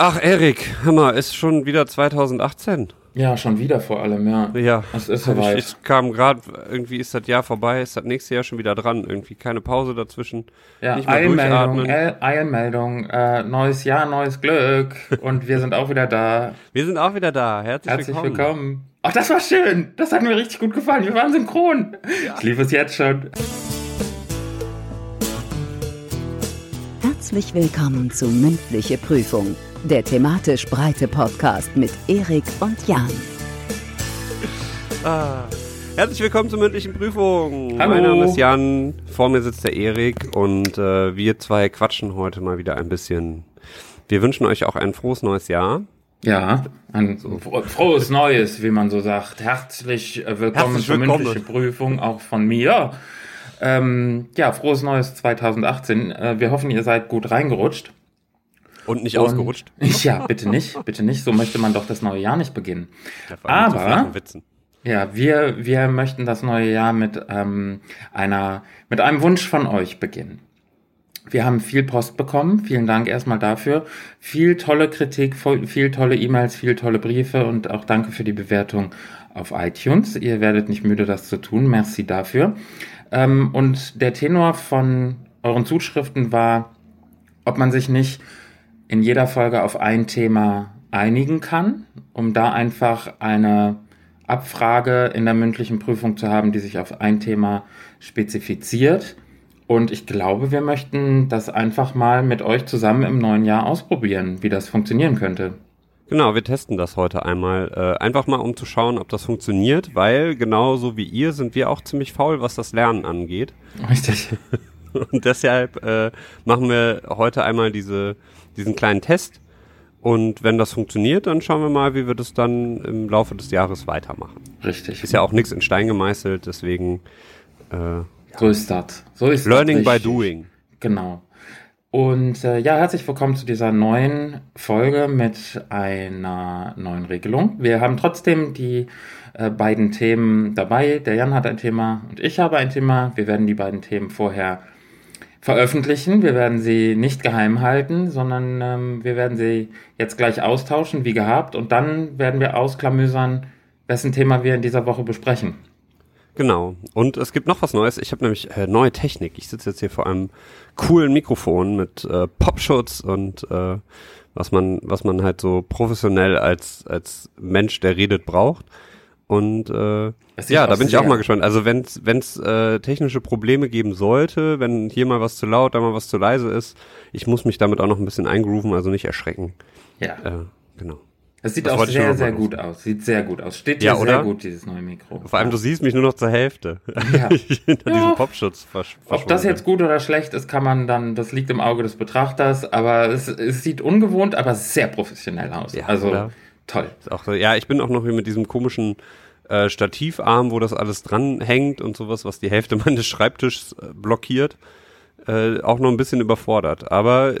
Ach, Erik, hör mal, ist schon wieder 2018. Ja, schon wieder vor allem, ja. Ja. Es ist soweit. Ich, ich kam gerade, irgendwie ist das Jahr vorbei, ist das nächste Jahr schon wieder dran. Irgendwie keine Pause dazwischen. Ja, Nicht Eilmeldung, Eilmeldung, äh, neues Jahr, neues Glück und wir sind auch wieder da. Wir sind auch wieder da. Herzlich, Herzlich willkommen. willkommen. Ach, das war schön. Das hat mir richtig gut gefallen. Wir waren synchron. Ich liebe es jetzt schon. Herzlich willkommen zu Mündliche Prüfung, der thematisch breite Podcast mit Erik und Jan. Ah. Herzlich willkommen zur mündlichen Prüfung. Hallo. Mein Name ist Jan, vor mir sitzt der Erik und äh, wir zwei quatschen heute mal wieder ein bisschen. Wir wünschen euch auch ein frohes neues Jahr. Ja, ein fro- frohes Neues, wie man so sagt. Herzlich äh, willkommen Herzlich zur willkommen. mündlichen Prüfung, auch von mir. Ähm, ja, frohes Neues 2018. Äh, wir hoffen, ihr seid gut reingerutscht. Und nicht Und- ausgerutscht. Ja, bitte nicht, bitte nicht. So möchte man doch das neue Jahr nicht beginnen. Aber-. Ja, wir, wir möchten das neue Jahr mit, ähm, einer, mit einem Wunsch von euch beginnen. Wir haben viel Post bekommen. Vielen Dank erstmal dafür. Viel tolle Kritik, viel tolle E-Mails, viel tolle Briefe und auch danke für die Bewertung auf iTunes. Ihr werdet nicht müde, das zu tun. Merci dafür. Ähm, und der Tenor von euren Zuschriften war, ob man sich nicht in jeder Folge auf ein Thema einigen kann, um da einfach eine Abfrage in der mündlichen Prüfung zu haben, die sich auf ein Thema spezifiziert. Und ich glaube, wir möchten das einfach mal mit euch zusammen im neuen Jahr ausprobieren, wie das funktionieren könnte. Genau, wir testen das heute einmal. Äh, einfach mal, um zu schauen, ob das funktioniert, weil genauso wie ihr sind wir auch ziemlich faul, was das Lernen angeht. Richtig. Und deshalb äh, machen wir heute einmal diese, diesen kleinen Test. Und wenn das funktioniert, dann schauen wir mal, wie wir das dann im Laufe des Jahres weitermachen. Richtig. Ist ja auch nichts in Stein gemeißelt, deswegen äh, So ist das. So ist Learning by doing. Genau. Und äh, ja, herzlich willkommen zu dieser neuen Folge mit einer neuen Regelung. Wir haben trotzdem die äh, beiden Themen dabei. Der Jan hat ein Thema und ich habe ein Thema. Wir werden die beiden Themen vorher veröffentlichen. Wir werden sie nicht geheim halten, sondern ähm, wir werden sie jetzt gleich austauschen, wie gehabt. Und dann werden wir ausklamüsern, wessen Thema wir in dieser Woche besprechen. Genau. Und es gibt noch was Neues. Ich habe nämlich äh, neue Technik. Ich sitze jetzt hier vor einem coolen Mikrofon mit äh, Popschutz und äh, was man, was man halt so professionell als als Mensch, der redet, braucht. Und äh, ja, da bin ich auch sehr- mal gespannt. Also wenn es äh, technische Probleme geben sollte, wenn hier mal was zu laut, da mal was zu leise ist, ich muss mich damit auch noch ein bisschen eingrooven, also nicht erschrecken. Ja. Äh, genau. Es sieht das auch sehr, sehr gut aus. Sieht sehr gut aus. Steht Ja, dir sehr oder? gut, dieses neue Mikro. Vor allem, du siehst mich nur noch zur Hälfte. Ja. Hinter Ja. diesem Popschutz versch Ob das jetzt gut oder schlecht ist, kann man dann, das liegt im Auge des Betrachters, aber es, es sieht ungewohnt, aber sehr professionell aus. Ja, also oder? Toll. Auch ja, ich bin auch noch hier mit diesem komischen äh, Stativarm, wo das alles dran hängt und sowas, was die Hälfte meines Schreibtischs äh, blockiert, äh, auch noch ein bisschen überfordert. Aber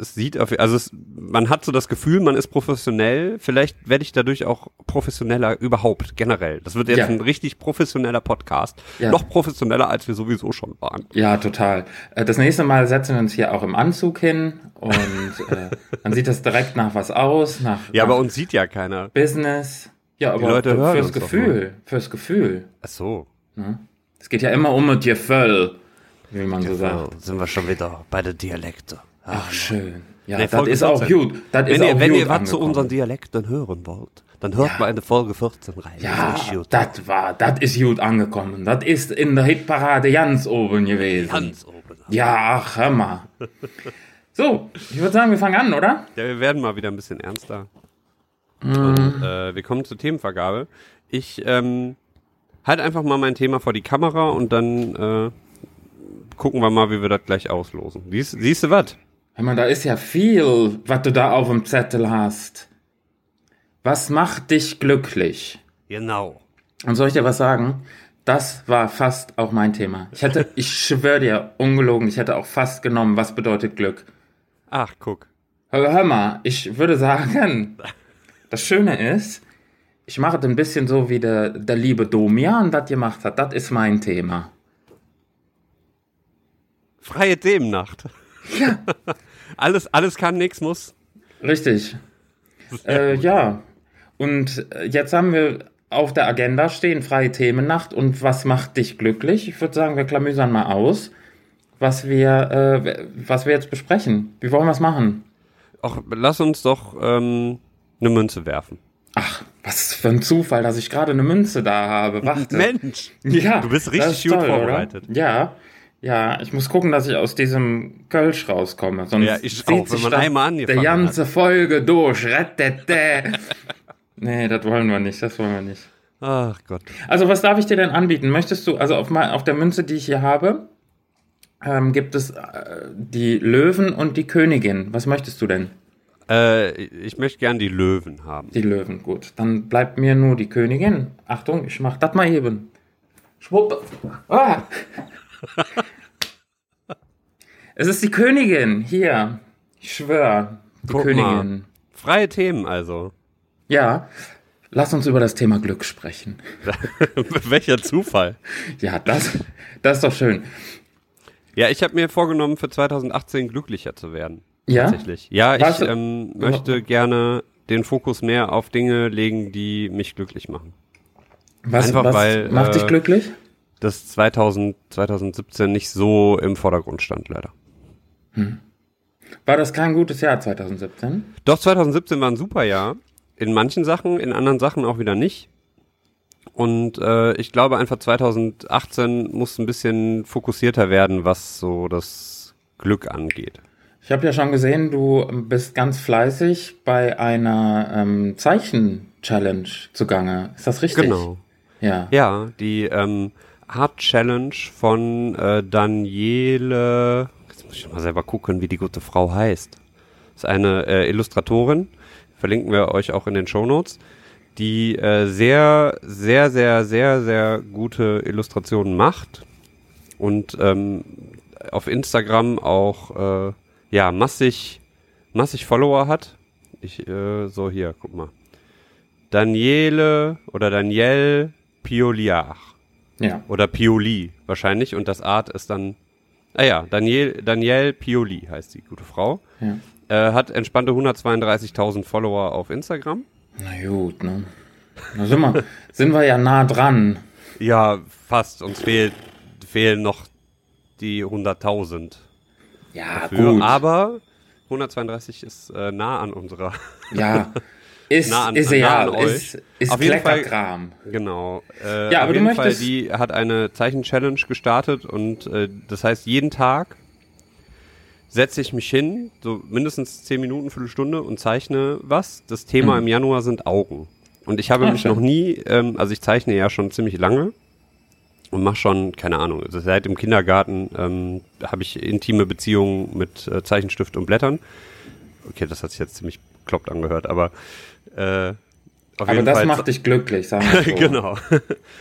es sieht auf, also es, man hat so das Gefühl, man ist professionell. Vielleicht werde ich dadurch auch professioneller überhaupt generell. Das wird jetzt Ja. ein richtig professioneller Podcast, Ja. noch professioneller als wir sowieso schon waren. Ja, total. Äh, Das nächste Mal setzen wir uns hier auch im Anzug hin und äh, dann sieht das direkt nach was aus, nach, Ja, nach aber uns sieht ja keiner. Business. Ja, aber Leute hören fürs Gefühl, fürs Gefühl. Ach so. Es geht ja immer um das Gefühl, wie man so sagt. sind wir schon wieder bei der Dialekte. Ach, schön. Ja, Nee, das ist auch 14. gut. Das ist Wenn ihr, auch wenn gut ihr was zu angekommen. unseren Dialekten hören wollt, dann hört Ja. mal in die Folge 14 rein. Ja, Das ist war, das ist gut angekommen. Das ist in der Hitparade ganz oben gewesen. Ganz oben. Ja, ach, hör mal. So, ich würde sagen, wir fangen an, oder? Ja, wir werden mal wieder ein bisschen ernster. Mhm. Und äh, wir kommen zur Themenvergabe. Ich ähm, halt einfach mal mein Thema vor die Kamera und dann äh, gucken wir mal, wie wir das gleich auslosen. Siehst, siehst du was? Hör mal, da ist ja viel, was du da auf dem Zettel hast. Was macht dich glücklich? Genau. Und soll ich dir was sagen? Das war fast auch mein Thema. Ich hätte, ich schwöre dir, ungelogen, ich hätte auch fast genommen, was bedeutet Glück. Ach, guck. Hör, hör mal, ich würde sagen, das Schöne ist, ich mache es ein bisschen so, wie der, der liebe Domian das gemacht hat. Das ist mein Thema. Freie Themennacht. Ja. alles, alles kann, nix muss. Richtig. Äh, ja. Und äh, jetzt haben wir auf der Agenda stehen freie Themennacht und was macht dich glücklich? Ich würde sagen, wir klamüsern mal aus, was wir, äh, was wir jetzt besprechen. Wie wollen wir es machen? Ach, lass uns doch ähm, eine Münze werfen. Ach, was für ein Zufall, dass ich gerade eine Münze da habe. Warte. Mensch! Ja, Du bist richtig gut toll, vorbereitet. Oder? Ja, ja, ich muss gucken, dass ich aus diesem Kölsch rauskomme. Sonst Ja, ich auch, wenn man einmal angefangen ganze Folge durch. Rettete. nee, das wollen wir nicht, das wollen wir nicht. Ach Gott. Also, was darf ich dir denn anbieten? Möchtest du, also auf, auf der Münze, die ich hier habe, ähm, gibt es äh, die Löwen und die Königin. Was möchtest du denn? Äh, ich möchte gern die Löwen haben. Die Löwen, gut. Dann bleibt mir nur die Königin. Achtung, ich mach das mal eben. Schwupp. Ah. Es ist die Königin. Hier. Ich schwör. Die Guck Königin. mal. Freie Themen also. Ja. Lass uns über das Thema Glück sprechen. Welcher Zufall. Ja, das, das ist doch schön. Ja, ich habe mir vorgenommen, für 2018 glücklicher zu werden. Ja? Tatsächlich. Ja, ich Was- ähm, möchte gerne den Fokus mehr auf Dinge legen, die mich glücklich machen. Was, Einfach was weil, macht dich äh, glücklich? Das 2000, 2017 nicht so im Vordergrund stand, leider. War das kein gutes Jahr 2017? Doch, 2017 war ein super Jahr. In manchen Sachen, in anderen Sachen auch wieder nicht. Und äh, ich glaube einfach 2018 muss ein bisschen fokussierter werden, was so das Glück angeht. Ich habe ja schon gesehen, du bist ganz fleißig bei einer ähm, Zeichen-Challenge zugange. Ist das richtig? Genau. Ja. Ja, die ähm, Art Challenge von äh, Daniele. Jetzt muss ich mal selber gucken, wie die gute Frau heißt. ist eine äh, Illustratorin. Verlinken wir euch auch in den Show Notes. Die äh, sehr, sehr, sehr, sehr, sehr gute Illustrationen macht. Und ähm, auf Instagram auch äh, ja massig, massig Follower hat. Ich, äh, so hier, guck mal. Daniele oder Danielle Pioliar. Ja. Oder Pioli wahrscheinlich. Und das Art ist dann. Ah ja, Daniel, Danielle Pioli heißt die gute Frau. ja. Äh, hat entspannte 132.000 Follower auf Instagram. Na gut, ne? Da sind wir, sind wir ja nah dran. Ja, fast. Uns fehlt, fehlen noch die 100.000. Ja, Für, gut. aber 132 ist äh, nah an unserer. ja. Ist, Nah an- ist nah egal. an euch. Ist, ist Auf jeden Fall-. Genau. Äh, Ja, auf aber du jeden Fall, möchtest- die hat eine Zeichen-Challenge gestartet und äh, das heißt, jeden Tag setze ich mich hin, so mindestens 10 Minuten, Viertelstunde und zeichne was. Das Thema im Januar sind Augen. Und ich habe Ah, mich schön. noch nie, ähm, also ich zeichne ja schon ziemlich lange und mache schon, keine Ahnung, also seit dem Kindergarten ähm, habe ich intime Beziehungen mit äh, Zeichenstift und Blättern. Okay, das hat sich jetzt ziemlich kloppt angehört, aber äh, Aber das Fall macht dich glücklich, sagen wir so. genau.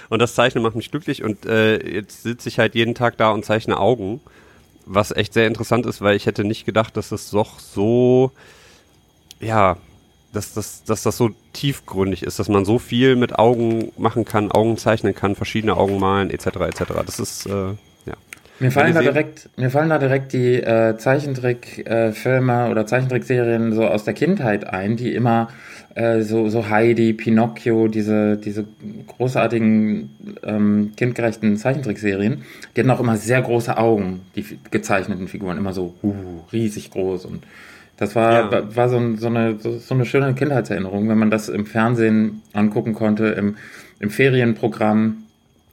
Und das Zeichnen macht mich glücklich und äh, jetzt sitze ich halt jeden Tag da und zeichne Augen, was echt sehr interessant ist, weil ich hätte nicht gedacht, dass es doch so, ja, dass das, dass das so tiefgründig ist, dass man so viel mit Augen machen kann, Augen zeichnen kann, verschiedene Augen malen, etc. etc. Das ist, äh. Mir fallen, da direkt, mir fallen da direkt die äh, Zeichentrickfilme oder Zeichentrickserien so aus der Kindheit ein, die immer äh, so, so Heidi, Pinocchio, diese, diese großartigen ähm, kindgerechten Zeichentrickserien, die hatten auch immer sehr große Augen, die gezeichneten Figuren, immer so uh, riesig groß und das war, Ja. war- so, ein, so, eine, so eine schöne Kindheitserinnerung, wenn man das im Fernsehen angucken konnte, im, im Ferienprogramm,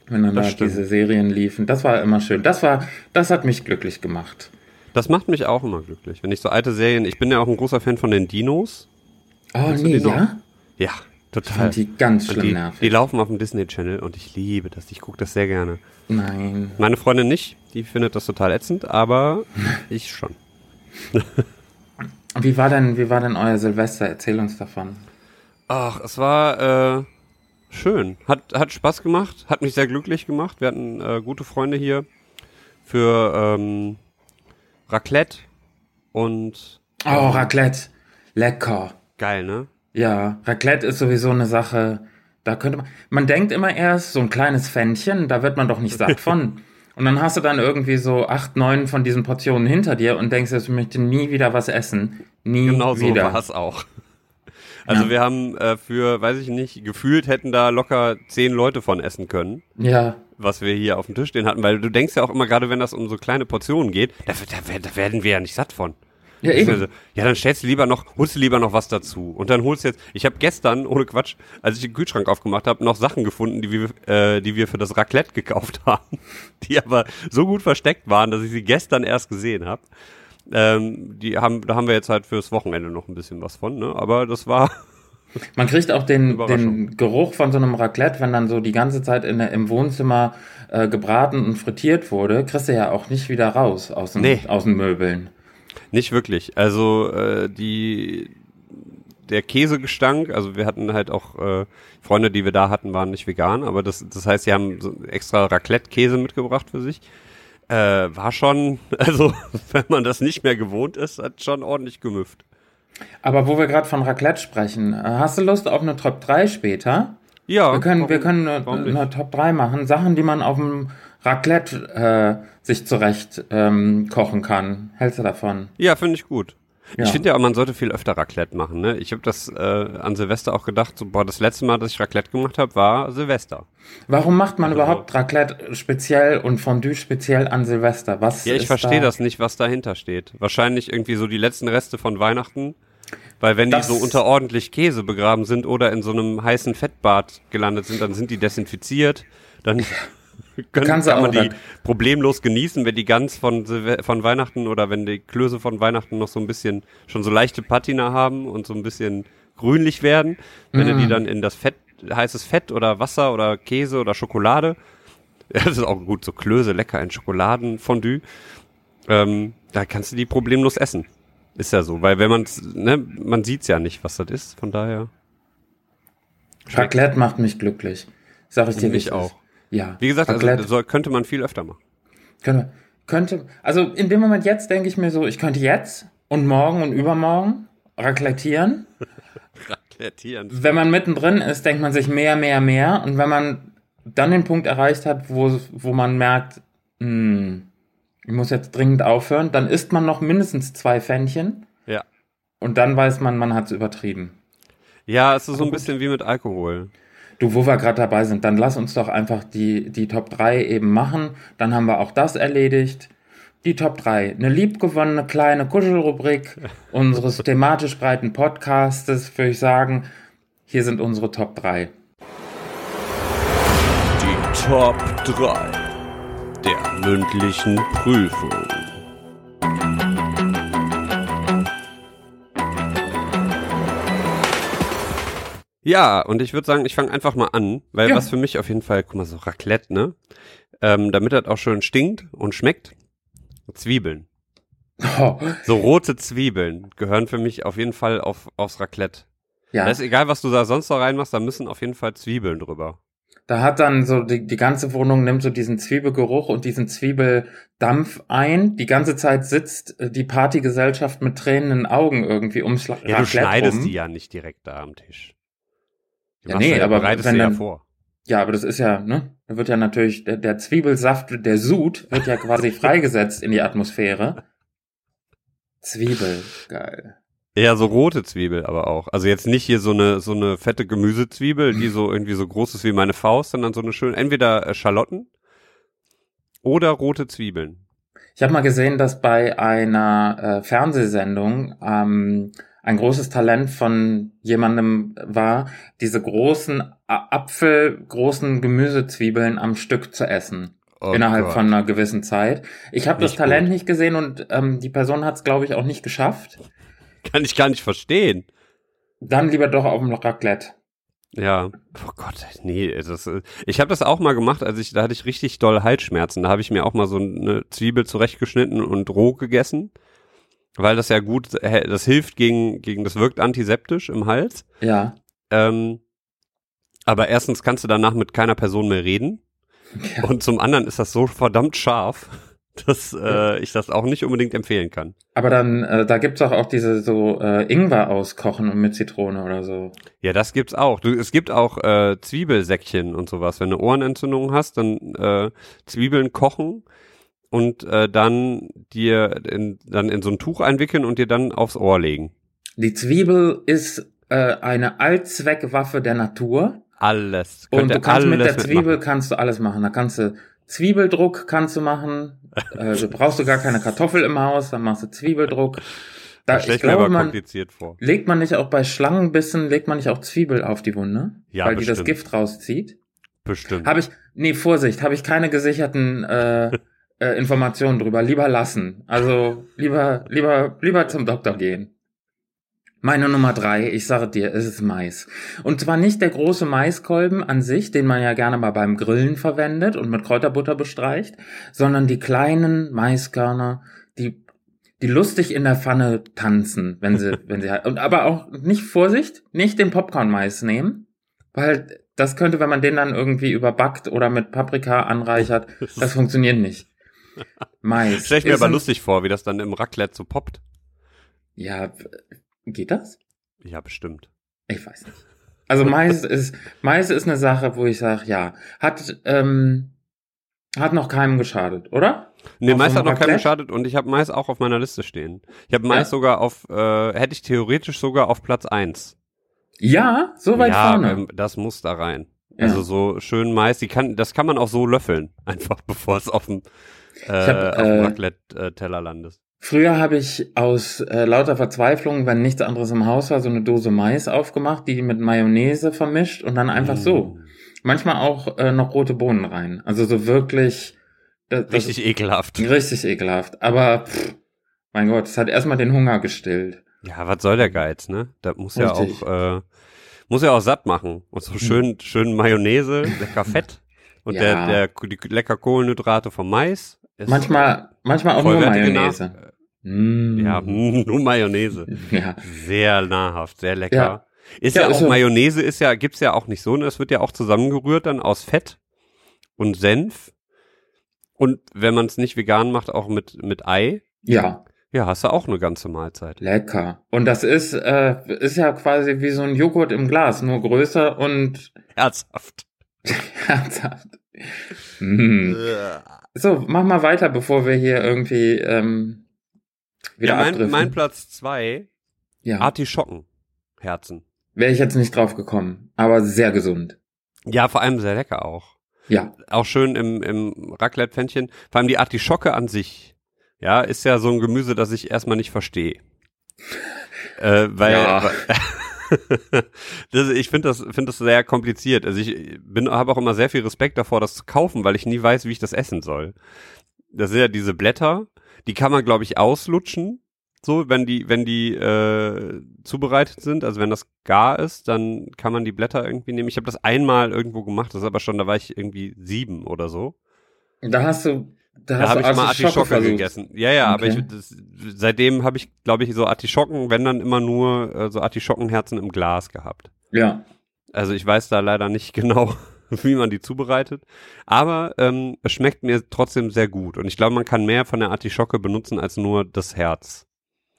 wenn dann da diese Serien liefen. Das war immer schön. Das war, das hat mich glücklich gemacht. Das macht mich auch immer glücklich, wenn ich so alte Serien, ich bin ja auch ein großer Fan von den Dinos. Oh du nee, ja? Ja, Ich total. fand die ganz schlimm die, nervig. die laufen auf dem Disney Channel und ich liebe das. Ich gucke das sehr gerne. Nein. Meine Freundin nicht, die findet das total ätzend, aber ich schon. Wie war denn, wie war denn euer Silvester? Erzähl uns davon. Ach, es war äh, schön. Hat, hat Spaß gemacht, hat mich sehr glücklich gemacht. Wir hatten äh, gute Freunde hier für ähm, Raclette und Oh, Raclette. Lecker. geil, ne? Ja, Raclette ist sowieso eine Sache, da könnte man, man denkt immer erst, so ein kleines Pfännchen, da wird man doch nicht satt von. Und dann hast du dann irgendwie so acht, neun von diesen Portionen hinter dir und denkst, ich möchte nie wieder was essen. Nie Genau so wieder. war es auch. Also Ja. wir haben äh, für, weiß ich nicht, gefühlt hätten da locker zehn Leute von essen können, Ja, was wir hier auf dem Tisch stehen hatten, weil du denkst ja auch immer, gerade wenn das um so kleine Portionen geht, da, da, da werden wir ja nicht satt von. ja Also, eben. Ja, dann stellst du lieber noch, holst du lieber noch was dazu. Und dann holst du jetzt, ich habe gestern, ohne Quatsch, als ich den Kühlschrank aufgemacht habe, noch Sachen gefunden, die wir, äh, die wir für das Raclette gekauft haben, die aber so gut versteckt waren, dass ich sie gestern erst gesehen habe. Ähm, die haben, da haben wir jetzt halt fürs Wochenende noch ein bisschen was von, ne? Aber das war, Man kriegt auch den, den Geruch von so einem Raclette, wenn dann so die ganze Zeit in im Wohnzimmer äh, gebraten und frittiert wurde, kriegst du ja auch nicht wieder raus aus den, Nee. aus den Möbeln. Nicht wirklich. Also äh, die der Käsegestank, also wir hatten halt auch äh, Freunde, die wir da hatten, waren nicht vegan, aber das, das heißt, sie haben so extra Raclette-Käse mitgebracht für sich. Äh, war schon, also wenn man das nicht mehr gewohnt ist, hat schon ordentlich gemüfft. Aber wo wir gerade von Raclette sprechen, äh, hast du Lust auf eine Top 3 später? Ja, Wir können, warum- wir können eine, eine Top 3 machen. Sachen, die man auf dem Raclette äh, sich zurecht ähm, kochen kann. Hältst du davon? Ja, finde ich gut. Ja. Ich finde ja, man sollte viel öfter Raclette machen. Ne? Ich habe das äh, an Silvester auch gedacht, so, boah, das letzte Mal, dass ich Raclette gemacht habe, war Silvester. Warum macht man Also- überhaupt Raclette speziell und Fondue speziell an Silvester? Was Ja, ich verstehe da? das nicht, was dahinter steht. Wahrscheinlich irgendwie so die letzten Reste von Weihnachten. Weil wenn Das- die so unter ordentlich Käse begraben sind oder in so einem heißen Fettbad gelandet sind, dann sind die desinfiziert. Dann können, Kannst du kann man auch die dann- problemlos genießen, wenn die ganz von, von Weihnachten oder wenn die Klöße von Weihnachten noch so ein bisschen, schon so leichte Patina haben und so ein bisschen grünlich werden. Wenn du Mm. die dann in das Fett, heißes Fett oder Wasser oder Käse oder Schokolade, ja, das ist auch gut, so Klöße lecker in Schokoladenfondue, ähm, da kannst du die problemlos essen. Ist ja so, weil wenn man ne, man sieht's ja nicht, was das ist, von daher. Raclette macht mich glücklich. Sag ich dir, Mich auch. ist. Ja. Wie gesagt, also, soll, könnte man viel öfter machen. könnte, könnte, also in dem Moment jetzt denke ich mir so, ich könnte jetzt und morgen und übermorgen raclettieren. Raclettieren. Wenn man mittendrin ist, denkt man sich mehr, mehr, mehr. Und wenn man dann den Punkt erreicht hat, wo, wo man merkt, hm, ich muss jetzt dringend aufhören, dann isst man noch mindestens zwei Pfännchen. Ja. Und dann weiß man, man hat es übertrieben. Ja, es ist so ein bisschen wie mit Alkohol. Du, wo wir gerade dabei sind, dann lass uns doch einfach die, die Top 3 eben machen. Dann haben wir auch das erledigt. Die Top 3. Eine liebgewonnene kleine Kuschelrubrik unseres thematisch breiten Podcastes, würde ich sagen. Hier sind unsere Top 3. Die Top 3 der mündlichen Prüfung. Ja, und ich würde sagen, ich fange einfach mal an, weil Ja. was für mich auf jeden Fall, guck mal, so Raclette, ne? Ähm, damit das auch schön stinkt und schmeckt, Zwiebeln. Oh, So rote Zwiebeln gehören für mich auf jeden Fall auf, aufs Raclette. ja, Da ist egal, was du da sonst noch reinmachst, da müssen auf jeden Fall Zwiebeln drüber. da hat dann so die, die ganze Wohnung nimmt so diesen Zwiebelgeruch und diesen Zwiebeldampf ein. Die ganze Zeit sitzt äh, die Partygesellschaft mit tränenden Augen irgendwie ums La- Ja, du Raclette schneidest rum. die ja nicht direkt da am Tisch. Die Ja, nee, du aber bereitest wenn du ja dann- vor. Ja, aber das ist ja, ne? Da wird ja natürlich, der, der Zwiebelsaft, der Sud, wird ja quasi freigesetzt in die Atmosphäre. Zwiebel, geil. Ja, so rote Zwiebel aber auch. Also jetzt nicht hier so eine so eine fette Gemüsezwiebel, die so irgendwie so groß ist wie meine Faust, sondern so eine schöne, entweder äh, Schalotten oder rote Zwiebeln. Ich habe mal gesehen, dass bei einer äh, Fernsehsendung ähm, ein großes Talent von jemandem war, diese großen Apfel, großen Gemüsezwiebeln am Stück zu essen. Oh innerhalb Gott. von einer gewissen Zeit. Ich habe das Talent gut. nicht gesehen und ähm, die Person hat es, glaube ich, auch nicht geschafft. Kann ich gar nicht verstehen. Dann lieber doch auf dem Raclette. Ja, oh Gott, nee, das, äh, ich habe das auch mal gemacht, als ich, da hatte ich richtig doll Halsschmerzen. Da habe ich mir auch mal so eine Zwiebel zurechtgeschnitten und roh gegessen, weil das ja gut, äh, das hilft gegen, gegen, das wirkt antiseptisch im Hals. Ja. Ähm, aber erstens kannst du danach mit keiner Person mehr reden Ja. und zum anderen ist das so verdammt scharf, dass äh, ich das auch nicht unbedingt empfehlen kann. Aber dann, äh, da gibt's auch, auch diese so äh, Ingwer auskochen und mit Zitrone oder so. Ja, das gibt's auch. Du, es gibt auch äh, Zwiebelsäckchen und sowas. Wenn du Ohrenentzündung hast, dann äh, Zwiebeln kochen und äh, dann dir in, dann in so ein Tuch einwickeln und dir dann aufs Ohr legen. Die Zwiebel ist äh, eine Allzweckwaffe der Natur. Alles. Und Könnt du kannst mit der Zwiebel mitmachen. kannst du alles machen. Da kannst du Zwiebeldruck kannst du machen. äh, du brauchst du gar keine Kartoffel im Haus, dann machst du Zwiebeldruck. Da, ich glaube, man kompliziert vor. legt man nicht auch bei Schlangenbissen, legt man nicht auch Zwiebel auf die Wunde, Ja, weil die das bestimmt. Gift rauszieht. Bestimmt. Habe ich, nee, Vorsicht, habe ich keine gesicherten äh, äh, Informationen drüber. Lieber lassen. Also lieber, lieber, lieber zum Doktor gehen. Meine Nummer drei, ich sage dir, es ist Mais. Und zwar nicht der große Maiskolben an sich, den man ja gerne mal beim Grillen verwendet und mit Kräuterbutter bestreicht, sondern die kleinen Maiskörner, die, die lustig in der Pfanne tanzen, wenn sie, wenn sie, und aber auch nicht Vorsicht, nicht den Popcorn-Mais nehmen, weil das könnte, wenn man den dann irgendwie überbackt oder mit Paprika anreichert, das funktioniert nicht. Mais. Stell ich mir aber lustig vor, wie das dann im Raclette so poppt. Ja, geht das? Ja, bestimmt. Ich weiß nicht. Also Mais ist Mais ist eine Sache, wo ich sage, ja, hat ähm, hat noch keinem geschadet, oder? Nee, Auf Mais so hat noch keinem geschadet und ich habe Mais auch auf meiner Liste stehen. Ich habe Mais Ja? sogar auf, äh, hätte ich theoretisch sogar auf Platz eins. Ja, so weit ja, vorne. ähm, das muss da rein. Ja. Also so schön Mais, die kann, das kann man auch so löffeln, einfach bevor es auf dem, äh, hab, auf dem äh, Raclette-Teller landet. Früher habe ich aus äh, lauter Verzweiflung, wenn nichts anderes im Haus war, so eine Dose Mais aufgemacht, die mit Mayonnaise vermischt und dann einfach so. Mm. Manchmal auch äh, noch rote Bohnen rein. Also so wirklich das, das Richtig ekelhaft. richtig ekelhaft. Aber pff, mein Gott, es hat erstmal den Hunger gestillt. Ja, was soll der Geiz, ne? Da muss ja Richtig. auch, äh, muss ja auch satt machen. Und so schön, schön Mayonnaise, lecker Fett. Und Ja. der, der, die lecker Kohlenhydrate vom Mais. Ist Manchmal, manchmal auch nur Mayonnaise. Nach- Mm. Ja, nur Mayonnaise. ja. Sehr nahrhaft, sehr lecker. Ja. Ist Ja, ja, ist auch so. Mayonnaise, ist ja, gibt's ja auch nicht so, ne? Es wird ja auch zusammengerührt dann aus Fett und Senf. Und wenn man es nicht vegan macht, auch mit, mit Ei. Ja, Ja, hast du auch eine ganze Mahlzeit. lecker. Und das ist, äh, ist ja quasi wie so ein Joghurt im Glas, nur größer und Herzhaft. herzhaft. Mm. So, mach mal weiter, bevor wir hier irgendwie ähm, wieder Ja, mein, mein Platz zwei ja, Artischocken. Herzen. wäre ich jetzt nicht drauf gekommen, aber sehr gesund. Ja, vor allem sehr lecker auch. Ja, Auch schön im, im Raclette-Pfännchen. Vor allem die Artischocke an sich. Ja, ist ja so ein Gemüse, das ich erstmal nicht verstehe. äh, weil, Ja. das, ich finde das, finde das sehr kompliziert. Also ich habe auch immer sehr viel Respekt davor, das zu kaufen, weil ich nie weiß, wie ich das essen soll. Das sind ja diese Blätter, die kann man, glaube ich, auslutschen. So, wenn die, wenn die äh, zubereitet sind, also wenn das gar ist, dann kann man die Blätter irgendwie nehmen. Ich habe das einmal irgendwo gemacht, das ist aber schon, da war ich irgendwie sieben oder so. da hast du, da, Da habe ich mal Artischocke gegessen. Ja, ja, aber Okay. ich, das, seitdem habe ich, glaube ich, so Artischocken, wenn dann immer nur äh, so Artischockenherzen im Glas gehabt. Ja, Also ich weiß da leider nicht genau, wie man die zubereitet. Aber ähm, es schmeckt mir trotzdem sehr gut. Und ich glaube, man kann mehr von der Artischocke benutzen als nur das Herz.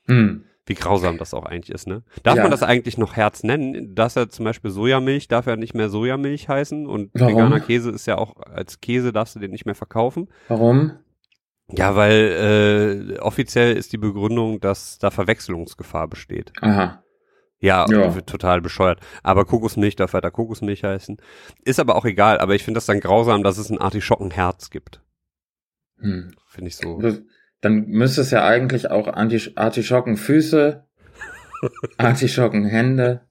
hm. Wie grausam das auch eigentlich ist, ne? Darf Ja. man das eigentlich noch Herz nennen? Das ja zum Beispiel Sojamilch darf ja nicht mehr Sojamilch heißen und Warum? veganer Käse ist ja auch, als Käse darfst du den nicht mehr verkaufen. warum? Ja, weil äh, offiziell ist die Begründung, dass da Verwechslungsgefahr besteht. Aha, Ja, Ja. total bescheuert. Aber Kokosmilch darf weiter Kokosmilch heißen. Ist aber auch egal, aber ich finde das dann grausam, dass es ein Artischockenherz gibt. hm. Finde ich so. Das- Dann müsste es ja eigentlich auch Anti Artischockenfüße, Artischockenhände.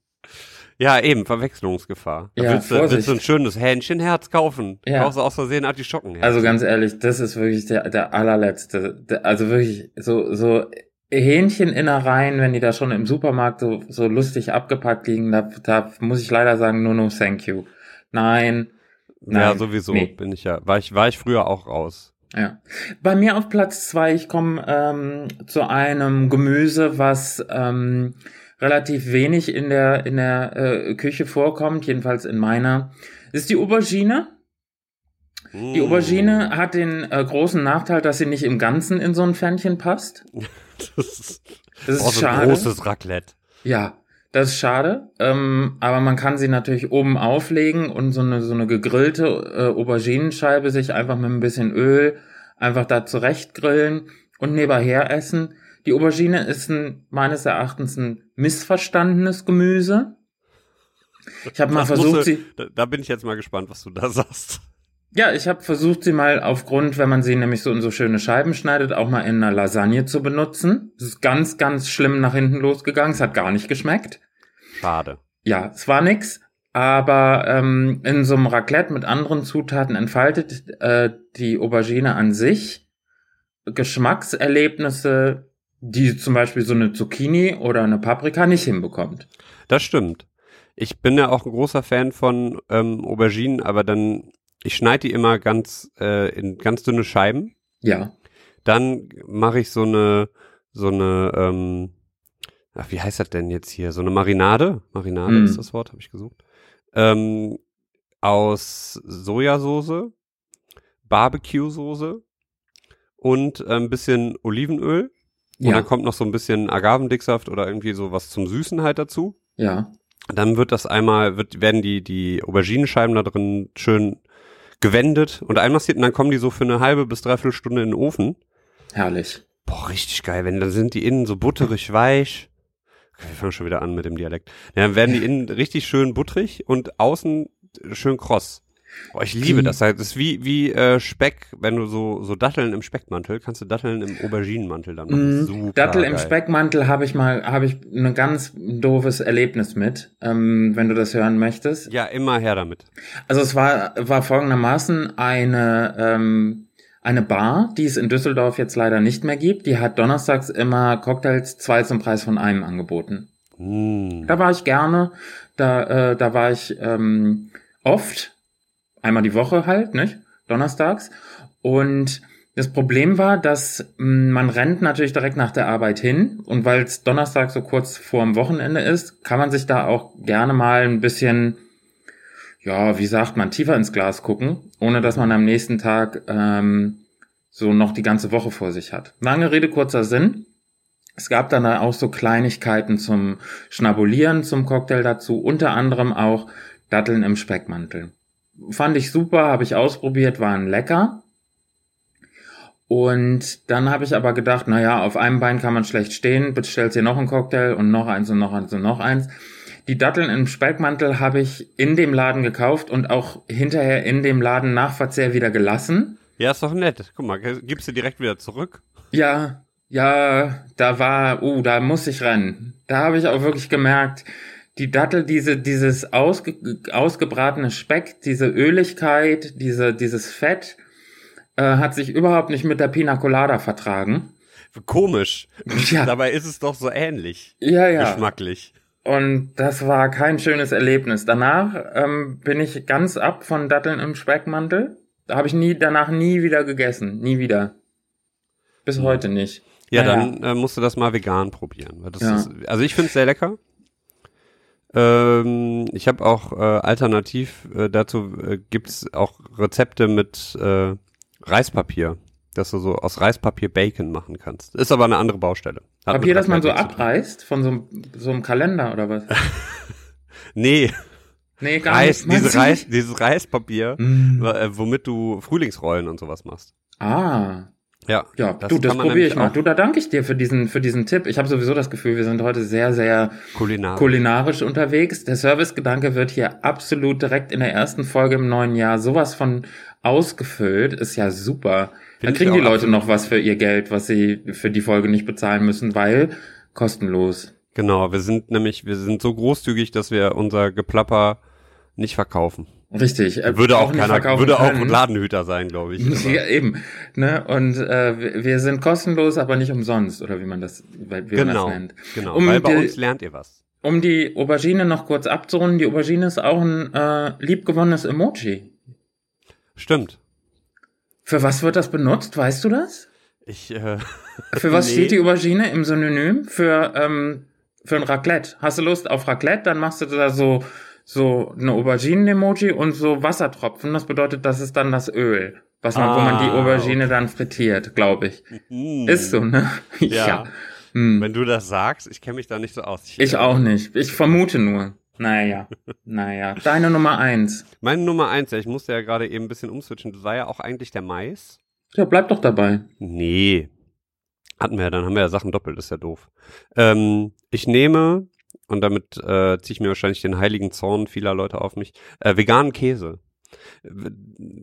Ja, eben, Verwechslungsgefahr. Da Ja, willst, du, willst du ein schönes Hähnchenherz kaufen? Ja. Brauchst du aus Versehen Artischockenherz. Also ganz ehrlich, das ist wirklich der, der allerletzte. Der, also wirklich so, so Hähncheninnereien, wenn die da schon im Supermarkt so, so lustig abgepackt liegen, da, da muss ich leider sagen, no, no, thank you. Nein. ja, nein, sowieso nee. bin ich ja, war ich, war ich früher auch raus. Ja. Bei mir auf Platz zwei, ich komme ähm, zu einem Gemüse, was ähm, relativ wenig in der in der äh, Küche vorkommt, jedenfalls in meiner, ist die Aubergine. Die Aubergine hat den äh, großen Nachteil, dass sie nicht im Ganzen in so ein Pfännchen passt. Das ist, Das ist so ein schade. großes Raclette. Ja, das ist schade. Ähm, aber man kann sie natürlich oben auflegen und so eine, so eine gegrillte äh, Auberginenscheibe sich einfach mit ein bisschen Öl einfach da zurecht grillen und nebenher essen. Die Aubergine ist ein, meines Erachtens ein missverstandenes Gemüse. Ich habe mal versucht, du- sie, Da, da bin ich jetzt mal gespannt, was du da sagst. Ja, ich habe versucht, sie mal aufgrund, wenn man sie nämlich so in so schöne Scheiben schneidet, auch mal in einer Lasagne zu benutzen. Es ist ganz, ganz schlimm nach hinten losgegangen. Es hat gar nicht geschmeckt. Schade. Ja, es war nix, aber ähm, in so einem Raclette mit anderen Zutaten entfaltet äh, die Aubergine an sich Geschmackserlebnisse, die zum Beispiel so eine Zucchini oder eine Paprika nicht hinbekommt. Das stimmt. Ich bin ja auch ein großer Fan von ähm, Auberginen, aber dann, ich schneide die immer ganz äh, in ganz dünne Scheiben. Ja, Dann mache ich so eine, so eine, ähm, ach, wie heißt das denn jetzt hier? So eine Marinade. Marinade Mm. ist das Wort, habe ich gesucht. Ähm, aus Sojasauce, Barbecue-Soße und äh, ein bisschen Olivenöl. Und ja, dann kommt noch so ein bisschen Agavendicksaft oder irgendwie so was zum Süßen halt dazu. ja. Dann wird das einmal, wird, werden die, die Auberginenscheiben da drin schön gewendet und einmassiert und dann kommen die so für eine halbe bis dreiviertel Stunde in den Ofen. Herrlich. Boah, richtig geil. Wenn dann sind die innen so butterig weich. Wir fangen schon wieder an mit dem Dialekt. Ja, dann werden die innen richtig schön butterig und außen schön kross. Boah, ich liebe das. Das ist wie, wie äh, Speck, wenn du so, so Datteln im Speckmantel, kannst du Datteln im Auberginenmantel dann machen. Mm, Super Dattel im geil. Speckmantel habe ich mal, habe ich ein ganz doofes Erlebnis mit, ähm, wenn du das hören möchtest. Ja, immer her damit. Also es war, war folgendermaßen eine, ähm, eine Bar, die es in Düsseldorf jetzt leider nicht mehr gibt. Die hat donnerstags immer Cocktails zwei zum Preis von einem angeboten. Mm. Da war ich gerne, da, äh, da war ich ähm, oft, einmal die Woche halt, nicht? Donnerstags. Und das Problem war, dass mh, man rennt natürlich direkt nach der Arbeit hin und weil es Donnerstag so kurz vor dem Wochenende ist, kann man sich da auch gerne mal ein bisschen, ja, wie sagt man, tiefer ins Glas gucken, ohne dass man am nächsten Tag ähm, so noch die ganze Woche vor sich hat. Lange Rede, kurzer Sinn. Es gab dann auch so Kleinigkeiten zum Schnabulieren zum Cocktail dazu, unter anderem auch Datteln im Speckmantel. Fand ich super, habe ich ausprobiert, waren lecker. Und dann habe ich aber gedacht, naja, auf einem Bein kann man schlecht stehen, bestellst dir noch einen Cocktail und noch eins und noch eins und noch eins. Die Datteln im Speckmantel habe ich in dem Laden gekauft und auch hinterher in dem Laden nach Verzehr wieder gelassen. Ja, ist doch nett. Guck mal, gibst du direkt wieder zurück. Ja, ja, da war, uh, da muss ich rennen. Da habe ich auch wirklich gemerkt, die Dattel, diese, dieses ausge, ausgebratene Speck, diese Öligkeit, diese, dieses Fett, äh, hat sich überhaupt nicht mit der Pina Colada vertragen. Komisch. Ja. Dabei ist es doch so ähnlich. Ja, ja. Geschmacklich. Und das war kein schönes Erlebnis. Danach ähm, bin ich ganz ab von Datteln im Speckmantel. Da habe ich nie, danach nie wieder gegessen. Nie wieder. Bis heute nicht. Ja, Naja. dann äh, musst du das mal vegan probieren. Ja. ist, also ich finde es sehr lecker. Ähm, ich habe auch äh, alternativ äh, dazu äh, gibt's auch Rezepte mit äh, Reispapier, dass du so aus Reispapier Bacon machen kannst. Ist aber eine andere Baustelle. Hat Papier, das man so abreißt von so, einem- so einem Kalender oder was? Nee, Nee, gar Reis, nicht. Diese Reis, dieses Reispapier, Mm. äh, womit du Frühlingsrollen und sowas machst. Ah, Ja, ja, Das du, das probiere ich mal. auch. Du, da danke ich dir für diesen, für diesen Tipp. Ich habe sowieso das Gefühl, wir sind heute sehr, sehr kulinarisch. kulinarisch unterwegs. Der Servicegedanke wird hier absolut direkt in der ersten Folge im neuen Jahr sowas von ausgefüllt. Ist ja super. Da Find ich kriegen die Leute noch was für ihr Geld, was sie für die Folge nicht bezahlen müssen, weil kostenlos. Genau, wir sind nämlich, wir sind so großzügig, dass wir unser Geplapper nicht verkaufen. Richtig. äh, Würde auch keiner, würde auch können. ein Ladenhüter sein, glaube ich. Ja, eben. Ne? Und äh, wir- sind kostenlos, aber nicht umsonst, oder wie man das, wie man genau, das nennt. genau. Um weil bei die- uns lernt ihr was. Um die Aubergine noch kurz abzurunden, die Aubergine ist auch ein äh, liebgewonnenes Emoji. Stimmt. Für was wird das benutzt? Weißt du das? Ich, äh, Für was Nee. steht die Aubergine im Synonym? Für, ähm, für ein Raclette. Hast du Lust auf Raclette? Dann machst du da so, so eine Auberginen-Emoji und so Wassertropfen. Das bedeutet, das ist dann das Öl, was man, wo man die Ah, Aubergine dann frittiert, glaube ich. Hm. Ist so, ne? Ja. Hm. Wenn du das sagst, ich kenne mich da nicht so aus. Ich auch nicht. Ich vermute nur. Naja, naja. Deine Nummer eins. Meine Nummer eins, ja, ich musste ja gerade eben ein bisschen umswitchen, das war ja auch eigentlich der Mais. Ja, bleib doch dabei. Nee. Hatten wir ja, dann haben wir ja Sachen doppelt, ist ja doof. Ähm, ich nehme, und damit äh, ziehe ich mir wahrscheinlich den heiligen Zorn vieler Leute auf mich, äh, veganen Käse.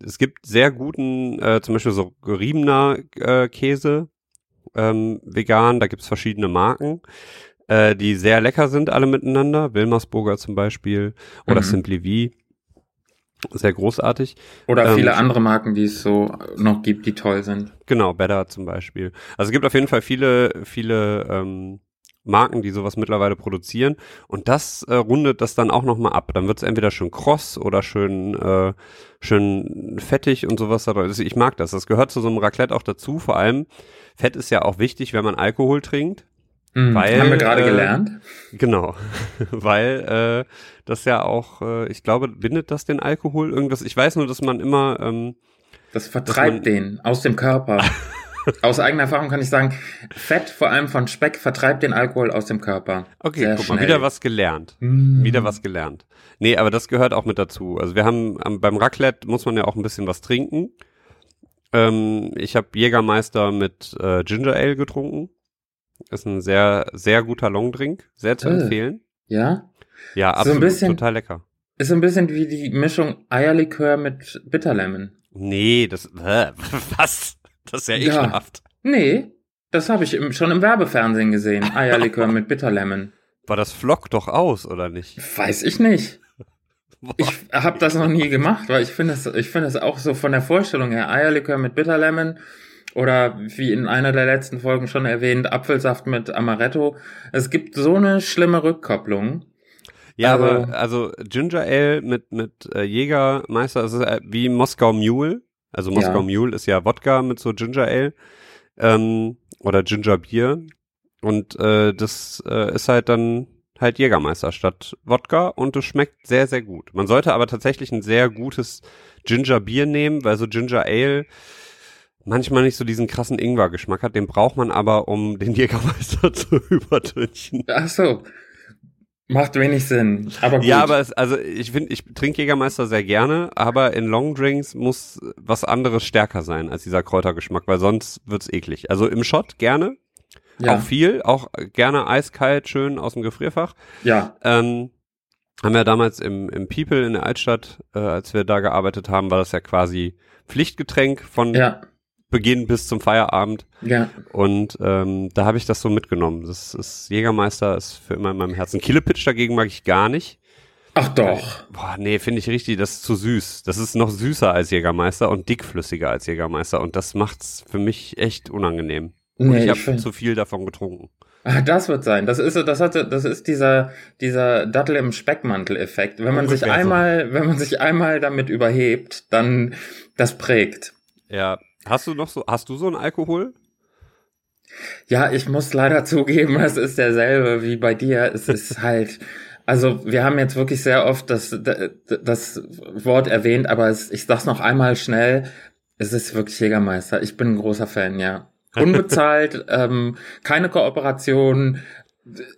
Es gibt sehr guten, äh, zum Beispiel so geriebener äh, Käse, ähm, vegan, da gibt's verschiedene Marken, äh, die sehr lecker sind alle miteinander. Wilmersburger zum Beispiel oder Mhm. Simply V. Sehr großartig. Oder Ähm, viele andere Marken, die es so noch gibt, die toll sind. Genau, Better zum Beispiel. Also es gibt auf jeden Fall viele, viele ähm, Marken, die sowas mittlerweile produzieren. Und das äh, rundet das dann auch nochmal ab. Dann wird es entweder schön kross oder schön, äh, schön fettig und sowas. Also Ich mag das. Das gehört zu so einem Raclette auch dazu. Vor allem, Fett ist ja auch wichtig, wenn man Alkohol trinkt. Mhm. Weil, Haben wir gerade äh, gelernt. Genau, weil äh, das ja auch, äh, ich glaube, bindet das den Alkohol irgendwas. Ich weiß nur, dass man immer ähm, Das vertreibt man- den aus dem Körper. aus eigener Erfahrung kann ich sagen, Fett, vor allem von Speck, vertreibt den Alkohol aus dem Körper. Okay, Sehr guck mal, schnell. wieder was gelernt. Mm. Wieder was gelernt. Nee, aber das gehört auch mit dazu. Also wir haben beim Raclette muss man ja auch ein bisschen was trinken. Ähm, ich habe Jägermeister mit äh, Ginger Ale getrunken. Ist ein sehr, sehr guter Longdrink. Sehr zu Äh. empfehlen. Ja? Ja, So absolut. bisschen- total lecker. Ist so ein bisschen wie die Mischung Eierlikör mit Bitterlemon. Nee, das, äh, was? Das ist ja Ja. ekelhaft. Nee, das habe ich im, schon im Werbefernsehen gesehen. Eierlikör mit Bitterlemon. War das Flock doch aus, oder nicht? Weiß ich nicht. Ich habe das noch nie gemacht, weil ich finde es, ich finde es auch so von der Vorstellung her Eierlikör mit Bitterlemon oder wie in einer der letzten Folgen schon erwähnt Apfelsaft mit Amaretto. Es gibt so eine schlimme Rückkopplung. Ja, Also- aber also Ginger Ale mit mit äh, Jägermeister, das ist äh, wie Moskau Mule. Also Moskau Ja. Mule ist ja Wodka mit so Ginger Ale ähm, oder Ginger Bier und äh, das äh, ist halt dann halt Jägermeister statt Wodka und es schmeckt sehr sehr gut. Man sollte aber tatsächlich ein sehr gutes Ginger Bier nehmen, weil so Ginger Ale manchmal nicht so diesen krassen Ingwer-Geschmack hat. Den braucht man aber, um den Jägermeister zu übertünchen. Ach so. Macht wenig Sinn. Aber gut. Ja, aber es, also ich finde, ich trinke Jägermeister sehr gerne, aber in Longdrinks muss was anderes stärker sein als dieser Kräutergeschmack, weil sonst wird's eklig. Also im Shot gerne, ja, auch viel, auch gerne eiskalt, schön aus dem Gefrierfach. ja, Ähm, haben wir damals im, im People in der Altstadt, äh, als wir da gearbeitet haben, war das ja quasi Pflichtgetränk von ja, Beginn bis zum Feierabend. ja. Und ähm, da habe ich das so mitgenommen. Das ist Jägermeister ist für immer in meinem Herzen. Killepitch dagegen mag ich gar nicht. Ach doch. Boah, nee, finde ich richtig, das ist zu süß. Das ist noch süßer als Jägermeister und dickflüssiger als Jägermeister und das macht's für mich echt unangenehm. Und Nee, ich habe find- zu viel davon getrunken. Ah, das wird sein. Das ist, das hatte, das ist dieser, dieser Dattel im Speckmantel-Effekt. Wenn man sich einmal, wenn man sich einmal damit überhebt, dann, das prägt. Ja, hast du noch so, hast du so einen Alkohol? Ja, ich muss leider zugeben, es ist derselbe wie bei dir. Es ist halt, also wir haben jetzt wirklich sehr oft das, das Wort erwähnt, aber es, ich sag's noch einmal schnell. Es ist wirklich Jägermeister. Ich bin ein großer Fan, ja. Unbezahlt, ähm, keine Kooperation.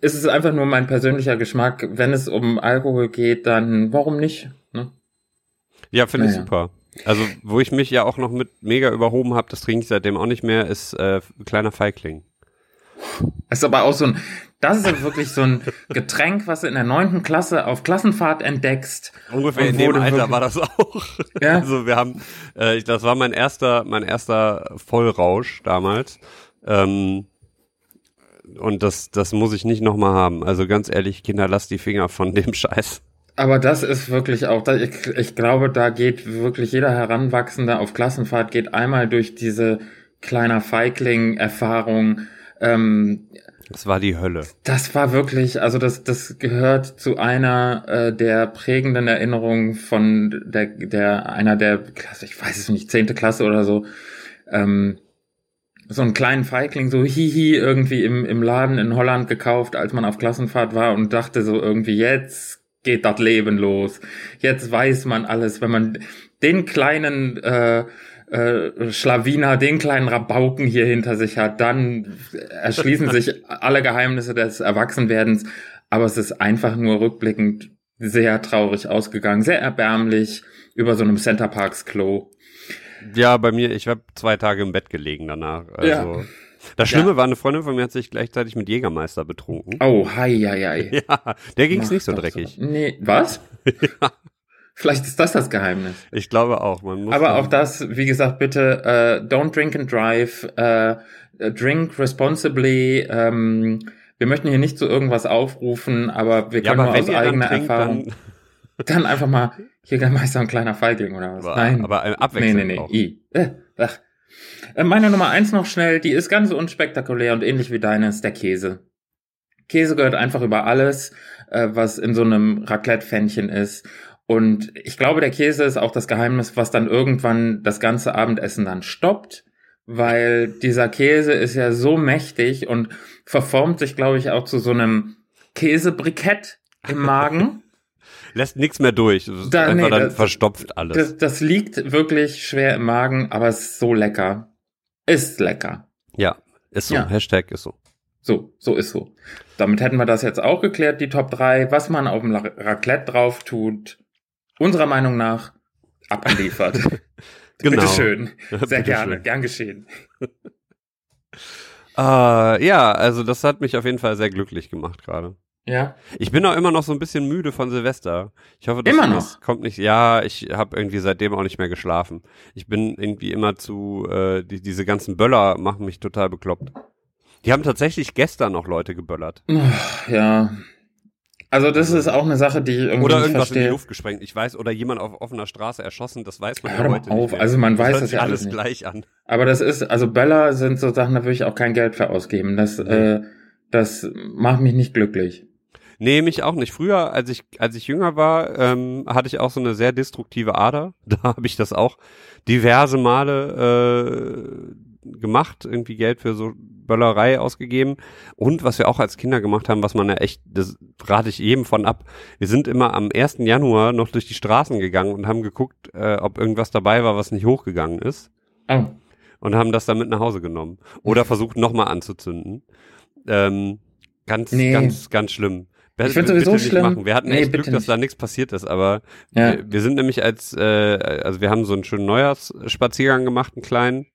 Es ist einfach nur mein persönlicher Geschmack. Wenn es um Alkohol geht, dann warum nicht? Ne? Ja, finde ich Naja. super. Also, wo ich mich ja auch noch mit mega überhoben habe, das trinke ich seitdem auch nicht mehr, ist äh, kleiner Feigling. Das ist aber auch so ein, das ist wirklich so ein Getränk, was du in der neunten Klasse auf Klassenfahrt entdeckst. Ungefähr in dem Alter war das auch. Ja. Also wir haben, äh, das war mein erster, mein erster Vollrausch damals. Ähm, und das, das muss ich nicht nochmal haben. Also ganz ehrlich, Kinder, lasst die Finger von dem Scheiß. Aber das ist wirklich auch, ich, ich glaube, da geht wirklich jeder Heranwachsende auf Klassenfahrt geht einmal durch diese kleiner Feigling-Erfahrung. Ähm, Das war die Hölle. das war wirklich, also das, das gehört zu einer äh, der prägenden Erinnerungen von der, der einer der Klasse, ich weiß es nicht, zehnte Klasse oder so. Ähm, so einen kleinen Feigling, so hihi, irgendwie im, im Laden in Holland gekauft, als man auf Klassenfahrt war und dachte so irgendwie, jetzt geht das Leben los. Jetzt weiß man alles, wenn man den kleinen äh, äh, Schlawiner, den kleinen Rabauken hier hinter sich hat, dann erschließen sich alle Geheimnisse des Erwachsenwerdens. Aber es ist einfach nur rückblickend sehr traurig ausgegangen, sehr erbärmlich über so einem Center Parks Klo. Ja, bei mir, ich habe zwei Tage im Bett gelegen danach. Also, ja. Das Schlimme ja. war, eine Freundin von mir hat sich gleichzeitig mit Jägermeister betrunken. Oh, hei, hei, hei. Ja, der ging es nicht so dreckig. So. Nee, was? ja. Vielleicht ist das das Geheimnis. Ich glaube auch. Man muss Aber auch das, wie gesagt, bitte uh, don't drink and drive, uh, drink responsibly. Ähm, wir möchten hier nicht zu irgendwas aufrufen, aber wir können ja, aber nur aus eigener trinkt, Erfahrung. Dann, dann einfach mal Jägermeister ein kleiner Feigling oder was? Aber, Nein. Aber abwechselnd Nee, nee, nee. I. Äh, ach. Äh, meine Nummer eins noch schnell, die ist ganz unspektakulär und ähnlich wie deine, ist der Käse. Käse gehört einfach über alles, äh, was in so einem Raclette-Pfännchen ist. Und ich glaube, der Käse ist auch das Geheimnis, was dann irgendwann das ganze Abendessen dann stoppt, weil dieser Käse ist ja so mächtig und verformt sich, glaube ich, auch zu so einem Käsebrikett im Magen. lässt nichts mehr durch. Das da, einfach nee, dann das, verstopft alles. Das, das liegt wirklich schwer im Magen, aber es ist so lecker. Ist lecker. Ja, ist so. Ja. Hashtag ist so. So, so ist so. Damit hätten wir das jetzt auch geklärt, die Top 3, was man auf dem Raclette drauf tut. Unserer Meinung nach abgeliefert. genau. Bitteschön. Sehr Bitte gerne. Schön. Gern geschehen. Uh, ja, also das hat mich auf jeden Fall sehr glücklich gemacht gerade. Ja. Ich bin auch immer noch so ein bisschen müde von Silvester. Ich hoffe, dass immer das kommt nicht. Ja, ich habe irgendwie seitdem auch nicht mehr geschlafen. Ich bin irgendwie immer zu, äh, die, diese ganzen Böller machen mich total bekloppt. Die haben tatsächlich gestern noch Leute geböllert. Ja. Also das ist auch eine Sache, die ich irgendwie Oder irgendwas verstehe. in die Luft gesprengt. Ich weiß, oder jemand auf offener Straße erschossen, das weiß man Hör ja heute auf. nicht mehr. Also man weiß das, das ja alles nicht. gleich an. Aber das ist, also Böller sind so Sachen, da würde ich auch kein Geld für ausgeben. Das, mhm. äh, das macht mich nicht glücklich. Nee, mich auch nicht. Früher, als ich, als ich jünger war, ähm, hatte ich auch so eine sehr destruktive Ader. Da habe ich das auch diverse Male äh, gemacht, irgendwie Geld für so Böllerei ausgegeben. Und was wir auch als Kinder gemacht haben, was man ja echt, das rate ich jedem von ab. Wir sind immer am 1. Januar noch durch die Straßen gegangen und haben geguckt, äh, ob irgendwas dabei war, was nicht hochgegangen ist. Oh. Und haben das dann mit nach Hause genommen. Oder versucht nochmal anzuzünden. Ähm, ganz, nee. ganz, ganz schlimm. Ich finde sowieso schlimm. Machen. Wir hatten nee, echt Glück, dass da nichts passiert ist, aber ja. wir, wir, sind nämlich als, äh, also wir haben so einen schönen Neujahrsspaziergang gemacht, einen kleinen.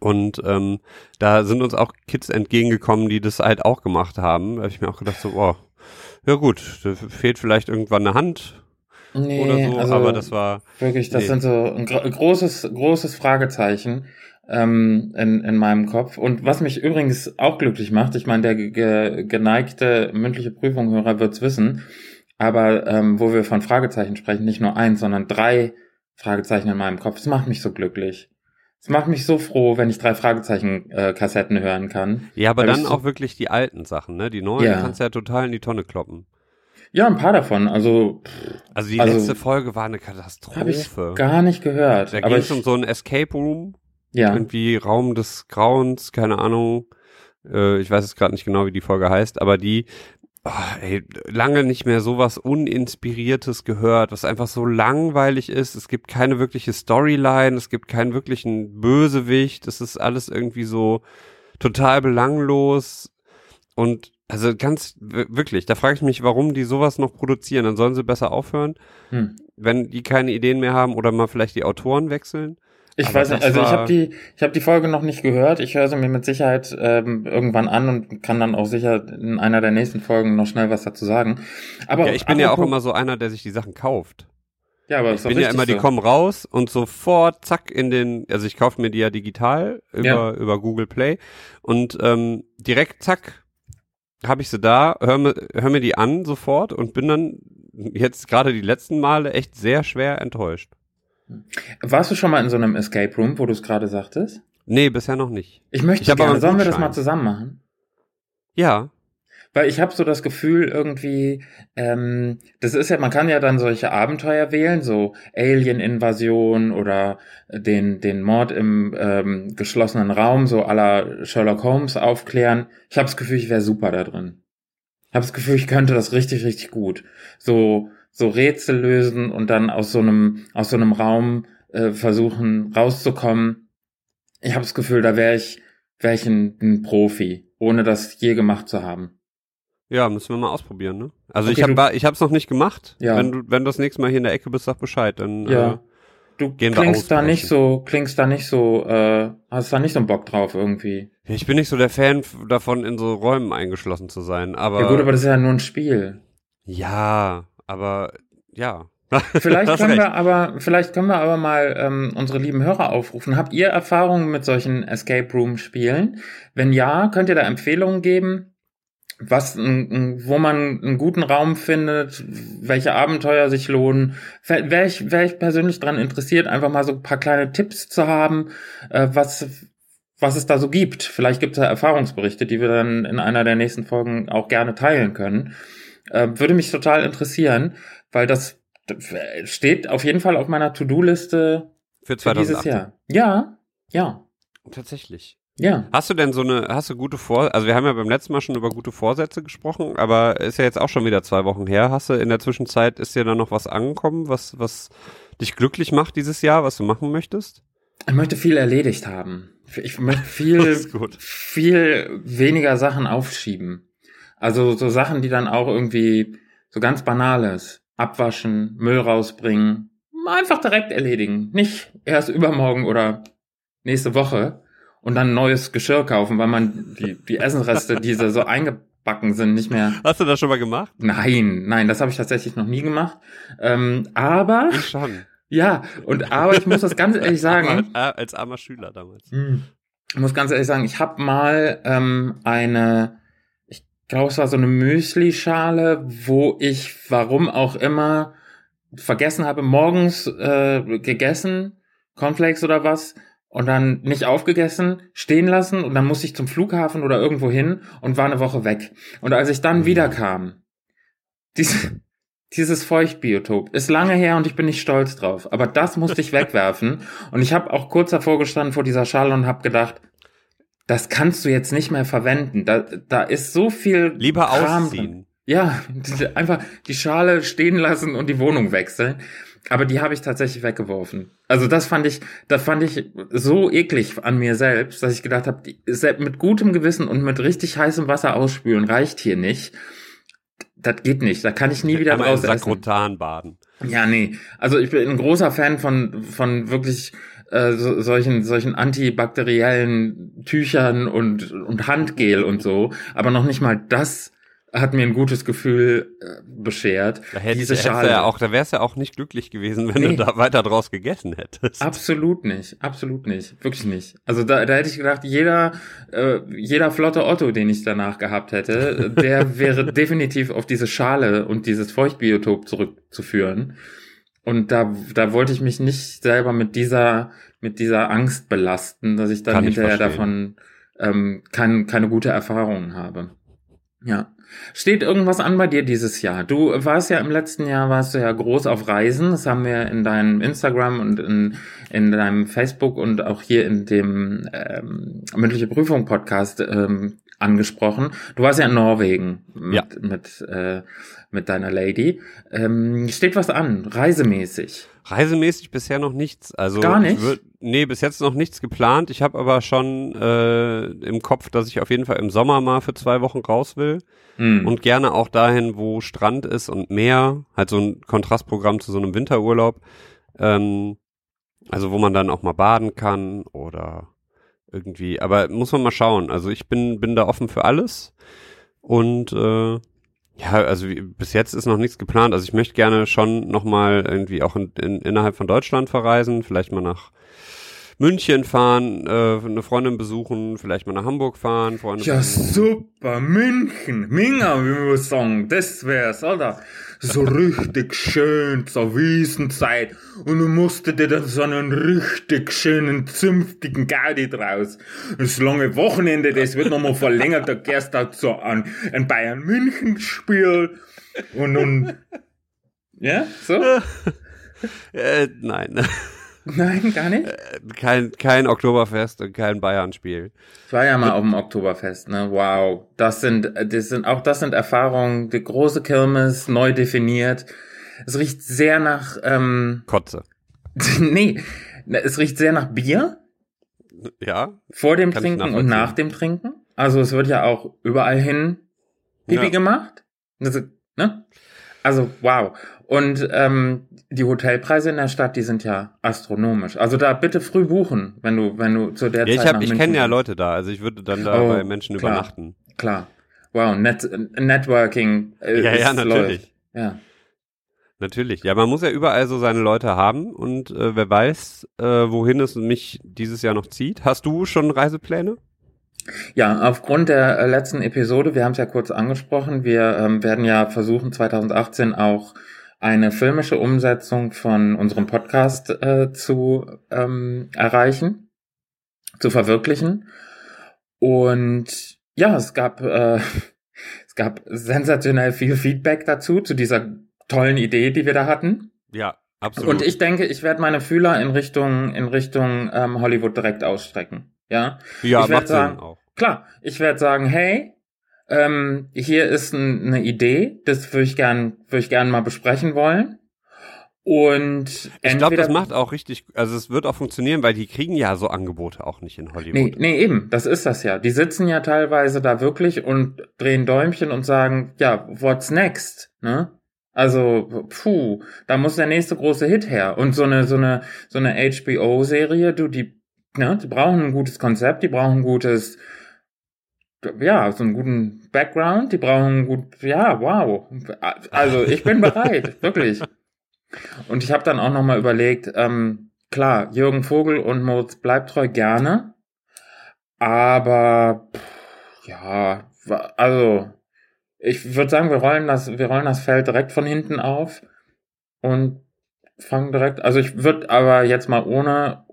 Und ähm, da sind uns auch Kids entgegengekommen, die das halt auch gemacht haben. Da habe ich mir auch gedacht, so, oh, ja gut, da fehlt vielleicht irgendwann eine Hand nee, oder so, also aber das war. Wirklich, das nee. sind so ein großes, großes Fragezeichen ähm, in, in meinem Kopf. Und was mich übrigens auch glücklich macht, ich meine, der ge geneigte mündliche Prüfunghörer wird's wissen, aber ähm, wo wir von Fragezeichen sprechen, nicht nur eins, sondern drei Fragezeichen in meinem Kopf, das macht mich so glücklich. Es macht mich so froh, wenn ich drei Fragezeichen-Kassetten äh, hören kann. Ja, aber dann so auch wirklich die alten Sachen, ne? Die neuen ja. kannst du ja total in die Tonne kloppen. Ja, ein paar davon. Also, also die also, letzte Folge war eine Katastrophe. Habe ich gar nicht gehört. Da ging es um so ein Escape Room ja. Irgendwie Raum des Grauens, keine Ahnung. Äh, ich weiß jetzt gerade nicht genau, wie die Folge heißt, aber die, oh, ey, lange nicht mehr sowas Uninspiriertes gehört, was einfach so langweilig ist. Es gibt keine wirkliche Storyline, es gibt keinen wirklichen Bösewicht, es ist alles irgendwie so total belanglos und also ganz wirklich, da frage ich mich, warum die sowas noch produzieren. Dann sollen sie besser aufhören, hm. wenn die keine Ideen mehr haben oder mal vielleicht die Autoren wechseln. Ich Aber weiß nicht, also ich habe die, ich habe die Folge noch nicht gehört. Ich höre sie mir mit Sicherheit ähm, irgendwann an und kann dann auch sicher in einer der nächsten Folgen noch schnell was dazu sagen. Aber ja, ich bin ja auch immer so einer, der sich die Sachen kauft. Ja, aber ich bin ja immer, so. die kommen raus und sofort zack in den, also ich kaufe mir die ja digital über ja. über Google Play und ähm, direkt zack habe ich sie da, hör mir, hör mir die an sofort und bin dann jetzt gerade die letzten Male echt sehr schwer enttäuscht. Warst du schon mal in so einem Escape Room, wo du es gerade sagtest? Nee, bisher noch nicht. Ich möchte ich gerne. Sollen wir das mal zusammen machen? Ja. Weil ich habe so das Gefühl irgendwie, ähm, das ist ja, man kann ja dann solche Abenteuer wählen, so Alien-Invasion oder den den Mord im ähm, geschlossenen Raum, so aller Sherlock Holmes aufklären. Ich habe das Gefühl, ich wäre super da drin. Ich habe das Gefühl, ich könnte das richtig, richtig gut. So, so Rätsel lösen und dann aus so einem, aus so einem Raum äh, versuchen rauszukommen. Ich habe das Gefühl, da wäre ich, wäre ich ein, ein Profi, ohne das je gemacht zu haben. Ja, müssen wir mal ausprobieren, ne? Also Okay, ich habe ich hab's noch nicht gemacht. Ja. Wenn du wenn du das nächste Mal hier in der Ecke bist, sag Bescheid, dann Ja. äh, Du Gehen klingst da nicht so, klingst da nicht so, äh, hast da nicht so einen Bock drauf irgendwie. Ich bin nicht so der Fan davon, in so Räumen eingeschlossen zu sein, aber. ja gut, aber das ist ja nur ein Spiel. ja, aber ja. Vielleicht können recht. wir aber, vielleicht können wir aber mal ähm, unsere lieben Hörer aufrufen. Habt ihr Erfahrungen mit solchen Escape Room Spielen? Wenn ja, könnt ihr da Empfehlungen geben, was, wo man einen guten Raum findet, welche Abenteuer sich lohnen? Wäre ich, wär ich persönlich dran interessiert, einfach mal so ein paar kleine Tipps zu haben, äh, was, was es da so gibt. Vielleicht gibt es da Erfahrungsberichte, die wir dann in einer der nächsten Folgen auch gerne teilen können. Äh, würde mich total interessieren, weil das steht auf jeden Fall auf meiner To-Do-Liste Für für dieses 2018. Jahr. Ja, ja, Tatsächlich. ja. Hast du denn so eine, hast du gute Vor, also wir haben ja beim letzten Mal schon über gute Vorsätze gesprochen, aber ist ja jetzt auch schon wieder zwei Wochen her. Hast du in der Zwischenzeit, ist dir da noch was angekommen, was, was dich glücklich macht dieses Jahr, was du machen möchtest? Ich möchte viel erledigt haben. Ich möchte viel, viel weniger Sachen aufschieben. Also so Sachen, die dann auch irgendwie so ganz banales. Abwaschen, Müll rausbringen. Einfach direkt erledigen. Nicht erst übermorgen oder nächste Woche und dann neues Geschirr kaufen, weil man die, die Essenreste, die so eingebacken sind, nicht mehr. Hast du das schon mal gemacht? Nein, nein, das habe ich tatsächlich noch nie gemacht. Ähm, aber, Ich schon. ja, und aber ich muss das ganz ehrlich sagen. Als armer Schüler damals. Hm. Ich muss ganz ehrlich sagen, ich habe mal ähm, eine, ich glaube, es war so eine Müsli-Schale, wo ich, warum auch immer, vergessen habe, morgens äh, gegessen, Cornflakes oder was, und dann nicht aufgegessen, stehen lassen, und dann musste ich zum Flughafen oder irgendwo hin und war eine Woche weg. Und als ich dann wiederkam, diese, dieses Feuchtbiotop ist lange her und ich bin nicht stolz drauf. Aber das musste ich wegwerfen. Und ich habe auch kurz davor gestanden vor dieser Schale und habe gedacht, das kannst du jetzt nicht mehr verwenden. Da, da ist so viel Lieber Kram ausziehen. Drin. Ja, einfach die Schale stehen lassen und die Wohnung wechseln. Aber die habe ich tatsächlich weggeworfen. Also das fand ich, das fand ich so eklig an mir selbst, dass ich gedacht habe, mit gutem Gewissen und mit richtig heißem Wasser ausspülen reicht hier nicht. Das geht nicht. Da kann ich nie wieder essen. Sakrotan baden. Ja, nee. Also ich bin ein großer Fan von, von wirklich äh, so, solchen, solchen antibakteriellen Tüchern und, und Handgel und so. Aber noch nicht mal das hat mir ein gutes Gefühl äh, beschert. Da hätte Diese Schale. ja auch, da wärst du ja auch nicht glücklich gewesen, wenn Nee. du da weiter draus gegessen hättest. Absolut nicht, absolut nicht, wirklich nicht. Also da, da hätte ich gedacht, jeder, äh, jeder flotte Otto, den ich danach gehabt hätte, der wäre definitiv auf diese Schale und dieses Feuchtbiotop zurückzuführen. Und da, da wollte ich mich nicht selber mit dieser, mit dieser Angst belasten, dass ich dann Kann ich hinterher verstehen. davon ähm, kein, keine gute Erfahrung habe. Ja. Steht irgendwas an bei dir dieses Jahr? Du warst ja im letzten Jahr, warst du ja groß auf Reisen. Das haben wir in deinem Instagram und in, in deinem Facebook und auch hier in dem ähm, mündliche Prüfung Podcast ähm, angesprochen. Du warst ja in Norwegen mit, Ja. mit, äh, mit deiner Lady. Ähm, steht was an, reisemäßig? Reisemäßig bisher noch nichts. Also Gar nicht? Ich würd, nee, bis jetzt noch nichts geplant. Ich habe aber schon äh, im Kopf, dass ich auf jeden Fall im Sommer mal für zwei Wochen raus will. Hm. Und gerne auch dahin, wo Strand ist und Meer. Halt so ein Kontrastprogramm zu so einem Winterurlaub. Ähm, also wo man dann auch mal baden kann oder irgendwie. Aber muss man mal schauen. Also ich bin, bin da offen für alles. Und äh, ja, also wie, bis jetzt ist noch nichts geplant. Also ich möchte gerne schon nochmal irgendwie auch in, in, innerhalb von Deutschland verreisen, vielleicht mal nach München fahren, äh, eine Freundin besuchen, vielleicht mal nach Hamburg fahren, Freunde Ja, besuchen. super, München, Minga, wie wir sagen, das wär's, Alter. So richtig schön zur Wiesenzeit und du musst dir dann so einen richtig schönen, zünftigen Gaudi draus. Das lange Wochenende, das wird nochmal verlängert, da gehst du so an ein Bayern-München-Spiel und nun, ja, so? Äh, nein. Nein, gar nicht. Kein, kein Oktoberfest und kein Bayern-Spiel. Ich war ja mal auf dem Oktoberfest, ne? Wow. Das sind, das sind, auch das sind Erfahrungen, die große Kirmes, neu definiert. Es riecht sehr nach, ähm, Kotze. nee, es riecht sehr nach Bier. Ja. Vor dem Trinken und nach dem Trinken. Also es wird ja auch überall hin Pipi Ja. gemacht. Das, ne? Also wow. Und ähm, die Hotelpreise in der Stadt, die sind ja astronomisch. Also da bitte früh buchen, wenn du, wenn du zu der Ja, ich Zeit hab, nach ich kenne ja. Leute da, also ich würde dann da Oh, bei Menschen klar. übernachten. Klar. Wow, Net Networking. Äh, Ja, ja, natürlich. läuft. Ja. Natürlich. Ja, man muss ja überall so seine Leute haben und äh, wer weiß, äh, wohin es mich dieses Jahr noch zieht. Hast du schon Reisepläne? Ja, aufgrund der äh, letzten Episode, wir haben es ja kurz angesprochen, wir ähm, werden ja versuchen 2018 auch eine filmische Umsetzung von unserem Podcast äh, zu ähm, erreichen, zu verwirklichen. Und ja, es gab äh, es gab sensationell viel Feedback dazu zu dieser tollen Idee, die wir da hatten. Ja, absolut. Und ich denke, ich werde meine Fühler in Richtung in Richtung ähm, Hollywood direkt ausstrecken. Ja, ja, ich macht sagen- Sinn auch. Klar, ich werde sagen, hey, ähm, hier ist ein, eine Idee, das würde ich gern, würde ich gern mal besprechen wollen. Und Ich glaube, das macht auch richtig, also es wird auch funktionieren, weil die kriegen ja so Angebote auch nicht in Hollywood. Nee, nee, eben, das ist das ja. Die sitzen ja teilweise da wirklich und drehen Däumchen und sagen, ja, what's next, ne? Also, puh, da muss der nächste große Hit her. Und so eine, so eine, so eine HBO-Serie, du, die, ne, die brauchen ein gutes Konzept, die brauchen ein gutes, ja, so einen guten Background, die brauchen gut, ja, wow. Also, ich bin bereit, wirklich. Und ich habe dann auch nochmal überlegt, ähm, klar, Jürgen Vogel und Moritz Bleibtreu gerne, aber pff, ja, also ich würde sagen, wir rollen das, wir rollen das Feld direkt von hinten auf und fangen direkt. Also ich würde aber jetzt mal ohne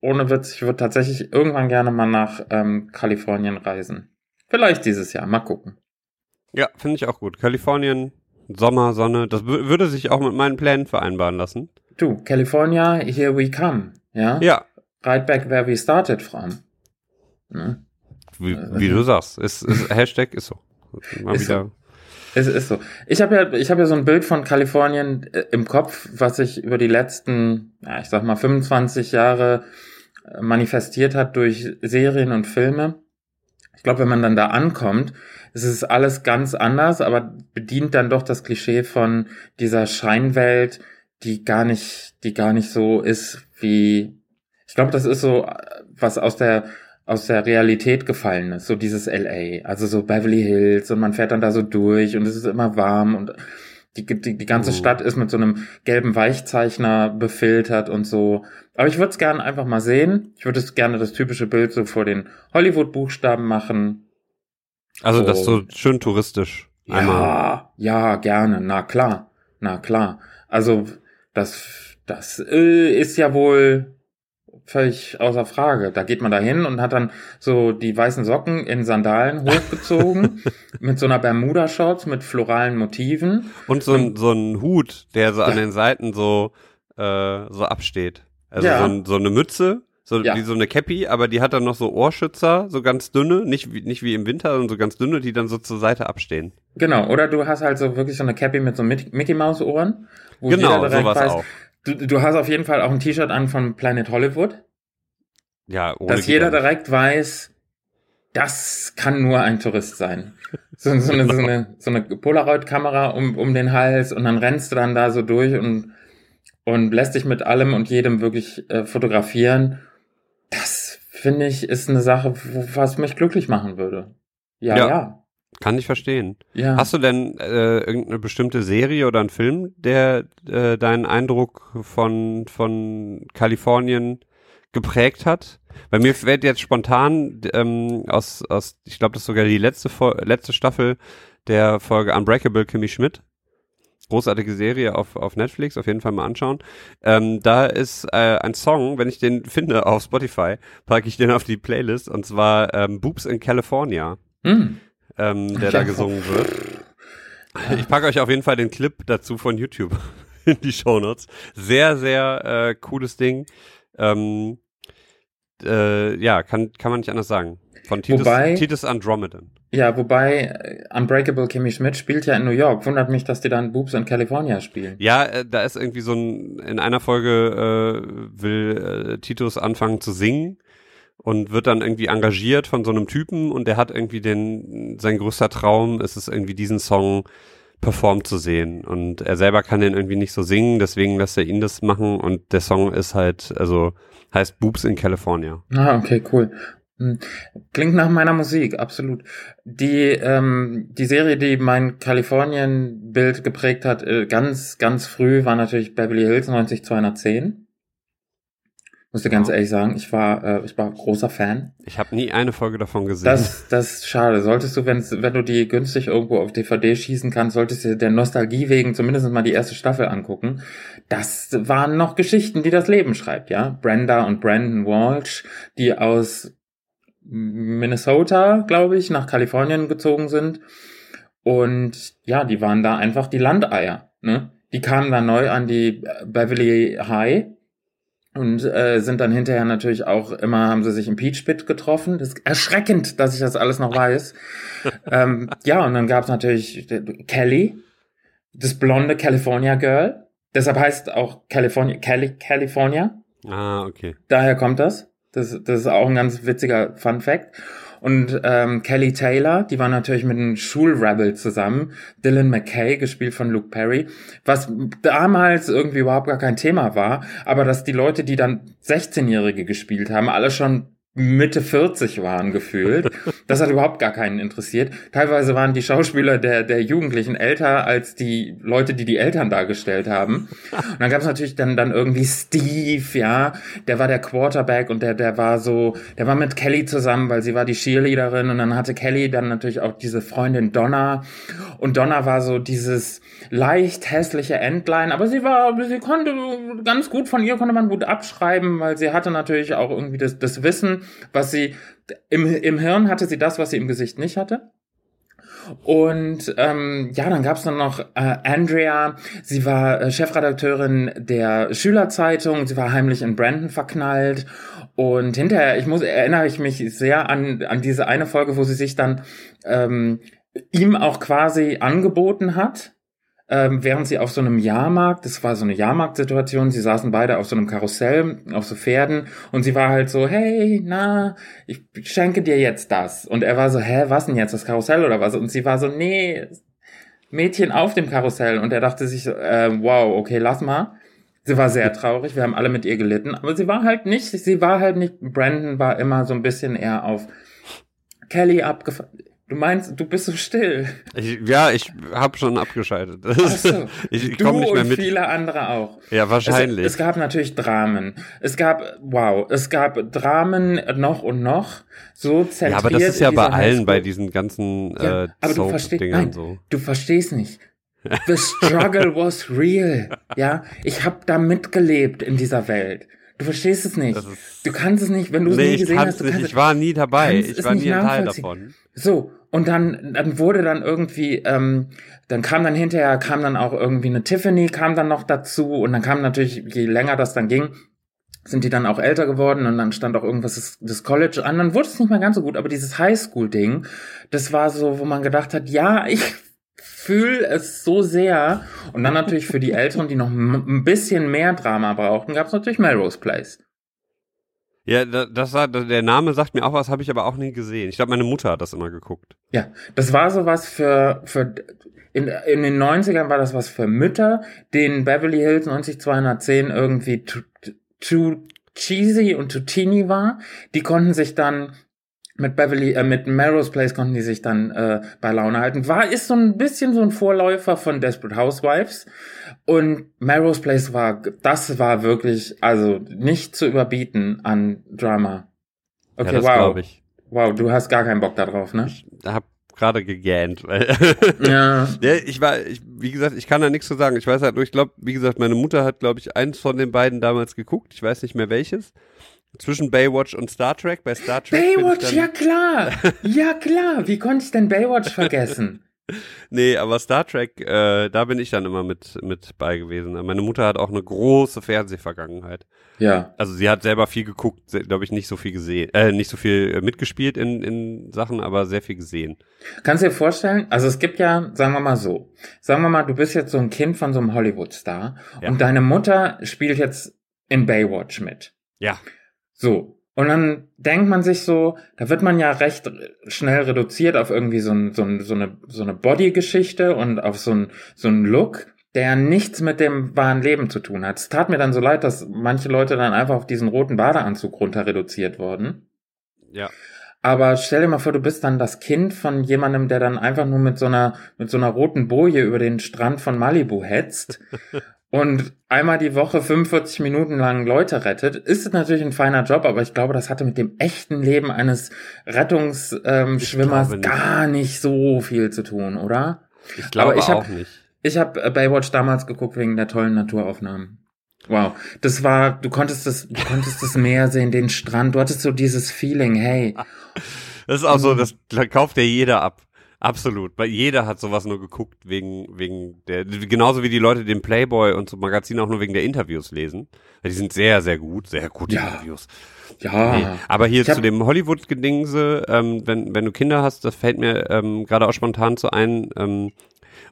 ohne Witz, ich würde tatsächlich irgendwann gerne mal nach ähm, Kalifornien reisen. Vielleicht dieses Jahr, mal gucken. Ja, finde ich auch gut. Kalifornien, Sommer, Sonne, das wü- würde sich auch mit meinen Plänen vereinbaren lassen. Du, California, here we come. Ja? Ja, Right back where we started from. Ne? wie, Äh, wie du sagst. Ist, ist, Hashtag ist so. Mal Ist wieder. Es ist so. Ich habe ja, ich habe ja so ein Bild von Kalifornien äh, im Kopf, was sich über die letzten, ja, ich sag mal 25 Jahre äh, manifestiert hat durch Serien und Filme. Ich glaube, wenn man dann da ankommt, es ist alles ganz anders, aber bedient dann doch das Klischee von dieser Scheinwelt, die gar nicht, die gar nicht so ist wie. Ich glaube, das ist so, äh, was aus der aus der Realität gefallen ist, so dieses LA, also so Beverly Hills und man fährt dann da so durch und es ist immer warm und die, die, die ganze Mhm. Stadt ist mit so einem gelben Weichzeichner befiltert und so. Aber ich würde es gerne einfach mal sehen. Ich würde es gerne das typische Bild so vor den Hollywood-Buchstaben machen. Also das so schön touristisch. Einmal. Ja, ja, gerne. Na klar, na klar. Also das, das äh, ist ja wohl völlig außer Frage. Da geht man da hin und hat dann so die weißen Socken in Sandalen hochgezogen mit so einer Bermuda-Shorts mit floralen Motiven. Und so ein, so ein Hut, der so an Ja. den Seiten so, äh, so absteht. Also Ja. so, ein, so eine Mütze, so Ja. wie so eine Cappy, aber die hat dann noch so Ohrschützer, so ganz dünne, nicht wie, nicht wie im Winter, sondern so ganz dünne, die dann so zur Seite abstehen. Genau, oder du hast halt so wirklich so eine Cappy mit so Mickey Mickey Maus Ohren. Wo genau, sowas weiß, auch. Du, du hast auf jeden Fall auch ein T-Shirt an von Planet Hollywood. Ja, ohne dass jeder direkt weiß, das kann nur ein Tourist sein. So, so, eine, so eine, so eine Polaroid-Kamera um, um den Hals und dann rennst du dann da so durch und, und lässt dich mit allem und jedem wirklich äh, fotografieren. Das finde ich ist eine Sache, was mich glücklich machen würde. Ja, Ja. ja. Kann ich verstehen. ja. Hast du denn äh, irgendeine bestimmte Serie oder einen Film, der äh, deinen Eindruck von, von Kalifornien geprägt hat? Bei mir fällt jetzt spontan ähm, aus, aus, ich glaube, das ist sogar die letzte, letzte Staffel der Folge Unbreakable Kimmy Schmidt. Großartige Serie auf, auf Netflix, auf jeden Fall mal anschauen. Ähm, da ist äh, ein Song, wenn ich den finde auf Spotify, packe ich den auf die Playlist und zwar ähm, Boobs in California Hm. Ähm, der da gesungen wird. Ich packe euch auf jeden Fall den Clip dazu von YouTube in die Shownotes. Sehr, sehr äh, cooles Ding. Ähm, äh, ja, kann, kann man nicht anders sagen. Von Titus, Wobei- Titus Andromedan. Ja, wobei äh, Unbreakable Kimmy Schmidt spielt ja in New York. Wundert mich, dass die dann Boobs in California spielen. Ja, äh, da ist irgendwie so ein, in einer Folge äh, will äh, Titus anfangen zu singen und wird dann irgendwie engagiert von so einem Typen und der hat irgendwie den, sein größter Traum ist es irgendwie diesen Song performt zu sehen und er selber kann den irgendwie nicht so singen, deswegen lässt er ihn das machen und der Song ist halt, also heißt Boobs in California. Ah, okay, cool. Hm. Klingt nach meiner Musik, absolut. Die, ähm, die Serie, die mein Kalifornien-Bild geprägt hat, äh, ganz, ganz früh, war natürlich Beverly Hills 90210. Musste ganz Ja. ehrlich sagen, ich war, äh, ich war großer Fan. Ich habe nie eine Folge davon gesehen. Das, das ist schade. Solltest du, wenn's, wenn du die günstig irgendwo auf DVD schießen kannst, solltest du der Nostalgie wegen zumindest mal die erste Staffel angucken. Das waren noch Geschichten, die das Leben schreibt, ja. Brenda und Brandon Walsh, die aus Minnesota, glaube ich, nach Kalifornien gezogen sind. Und ja, die waren da einfach die Landeier. Ne? Die kamen dann neu an die Beverly High und äh, sind dann hinterher natürlich auch immer, haben sie sich im Peach Pit getroffen. Das ist erschreckend, dass ich das alles noch weiß. ähm, ja, und dann gab es natürlich Kelly, das blonde California Girl. Deshalb heißt auch California, Cali, California. ah, okay. Daher kommt das. Das, das ist auch ein ganz witziger Fun Fact. Und ähm, Kelly Taylor, die war natürlich mit einem Schulrebel zusammen. Dylan McKay, gespielt von Luke Perry, was damals irgendwie überhaupt gar kein Thema war. Aber dass die Leute, die dann 16-Jährige gespielt haben, alle schon Mitte 40 waren gefühlt. Das hat überhaupt gar keinen interessiert. Teilweise waren die Schauspieler der, der Jugendlichen älter als die Leute, die die Eltern dargestellt haben. Und dann gab es natürlich dann, dann irgendwie Steve, ja, der war der Quarterback und der, der war so, der war mit Kelly zusammen, weil sie war die Cheerleaderin und dann hatte Kelly dann natürlich auch diese Freundin Donna und Donna war so dieses leicht hässliche Endline, aber sie war, sie konnte ganz gut, von ihr konnte man gut abschreiben, weil sie hatte natürlich auch irgendwie das, das Wissen, was sie, im, im Hirn hatte sie das, was sie im Gesicht nicht hatte. Und ähm, ja, dann gab's dann noch äh, Andrea. Sie war äh, Chefredakteurin der Schülerzeitung. Sie war heimlich in Brandon verknallt. Und hinterher, ich muss, erinnere ich mich sehr an, an diese eine Folge, wo sie sich dann ähm, ihm auch quasi angeboten hat. Ähm, während sie auf so einem Jahrmarkt, das war so eine Jahrmarktsituation, sie saßen beide auf so einem Karussell, auf so Pferden und sie war halt so, hey, na, ich schenke dir jetzt das. Und er war so, hä, was denn jetzt, das Karussell oder was? Und sie war so, nee, Mädchen auf dem Karussell. Und er dachte sich äh, wow, okay, lass mal. Sie war sehr traurig, wir haben alle mit ihr gelitten, aber sie war halt nicht, sie war halt nicht, Brandon war immer so ein bisschen eher auf Kelly abgefahren. Du meinst, du bist so still. Ich, ja, ich habe schon abgeschaltet. So. ich ich du komme nicht mehr und mit. viele andere auch. Ja, wahrscheinlich. Es, es gab natürlich Dramen. Es gab, wow, es gab Dramen noch und noch. So zentriert ja, aber das ist ja bei allen bei diesen ganzen Ja, äh, aber du verstehst, nein, so. du verstehst nicht. The struggle was real. Ja, ich habe da mitgelebt in dieser Welt. Du verstehst es nicht. Du kannst es nicht, wenn du es Nee, nie ich gesehen hast. Du nicht. kannst Ich war nie dabei. Ich war nie ein Teil davon. So, und dann, dann wurde dann irgendwie, ähm, dann kam dann hinterher, kam dann auch irgendwie eine Tiffany, kam dann noch dazu und dann kam natürlich, je länger das dann ging, sind die dann auch älter geworden und dann stand auch irgendwas das, das College an, dann wurde es nicht mehr ganz so gut, aber dieses Highschool-Ding, das war so, wo man gedacht hat, ja, ich fühle es so sehr. Und dann natürlich für die Älteren, die noch ein bisschen mehr Drama brauchten, gab es natürlich Melrose Place. Ja, da- das war, der Name sagt mir auch was, habe ich aber auch nie gesehen. Ich glaube, meine Mutter hat das immer geguckt. Ja, das war sowas für, für in, in den 90ern war das was für Mütter, denen Beverly Hills 90210 irgendwie too, too cheesy und too teeny war. Die konnten sich dann mit Beverly, äh, mit Melrose Place konnten die sich dann äh, bei Laune halten. War, ist so ein bisschen so ein Vorläufer von Desperate Housewives. Und Melrose Place war, das war wirklich, also nicht zu überbieten an Drama. Okay, ja, das wow. Wow, du hast gar keinen Bock darauf, ne? Ich habe gerade gegähnt, Ja. ja, ich war, ich, wie gesagt, ich kann da nichts zu sagen. Ich weiß halt nur, ich glaube, wie gesagt, meine Mutter hat, glaube ich, eins von den beiden damals geguckt. Ich weiß nicht mehr welches. Zwischen Baywatch und Star Trek. Bei Star Trek Baywatch, ja klar. Ja klar. Wie konnte ich denn Baywatch vergessen? Nee, aber Star Trek, äh, da bin ich dann immer mit, mit bei gewesen. Meine Mutter hat auch eine große Fernsehvergangenheit. Ja. Also sie hat selber viel geguckt, glaube ich, nicht so viel gesehen, äh, nicht so viel äh, mitgespielt in, in Sachen, aber sehr viel gesehen. Kannst du dir vorstellen, also es gibt ja, sagen wir mal so, sagen wir mal, du bist jetzt so ein Kind von so einem Hollywood-Star Ja. und deine Mutter spielt jetzt in Baywatch mit. Ja. So. Und dann denkt man sich so, da wird man ja recht schnell reduziert auf irgendwie so, ein, so, ein, so eine, so eine Body-Geschichte und auf so ein, so ein Look, der nichts mit dem wahren Leben zu tun hat. Es tat mir dann so leid, dass manche Leute dann einfach auf diesen roten Badeanzug runter reduziert wurden. Ja. Aber stell dir mal vor, du bist dann das Kind von jemandem, der dann einfach nur mit so einer, mit so einer roten Boje über den Strand von Malibu hetzt und einmal die Woche 45 Minuten lang Leute rettet. Ist natürlich ein feiner Job, aber ich glaube, das hatte mit dem echten Leben eines Rettungsschwimmers ähm, gar nicht so viel zu tun, oder? Ich glaube Aber ich hab- auch nicht. Ich habe Baywatch damals geguckt wegen der tollen Naturaufnahmen. Wow, das war, du konntest das, du konntest das Meer sehen, den Strand, du hattest so dieses Feeling, hey, Das ist auch so, das kauft ja jeder ab. Absolut. Weil jeder hat sowas nur geguckt wegen, wegen der, genauso wie die Leute den Playboy und so Magazin auch nur wegen der Interviews lesen. Die sind sehr, sehr gut, sehr gute Ja. Interviews. ja, Nee. Aber hier Ich zu dem Hollywood-Gedingse, ähm, wenn, wenn du Kinder hast, das fällt mir ähm, gerade auch spontan zu ein. Ähm,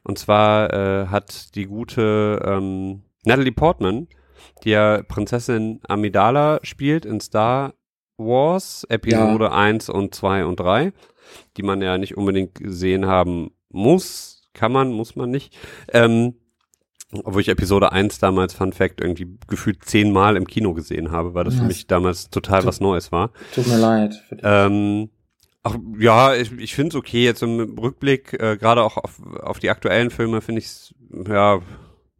und zwar äh, hat die gute ähm, Natalie Portman, die ja Prinzessin Amidala spielt in Star Wars Episode 1 und 2 und 3, die man ja nicht unbedingt gesehen haben muss, kann man, muss man nicht. Ähm, obwohl ich Episode 1 damals, Fun Fact, irgendwie gefühlt zehnmal im Kino gesehen habe, weil das für Was? mich damals total was Neues war. tut mir leid. Für dich. Ähm, ach, ja, ich, ich finde es okay, jetzt im Rückblick, äh, gerade auch auf, auf die aktuellen Filme finde ich es ja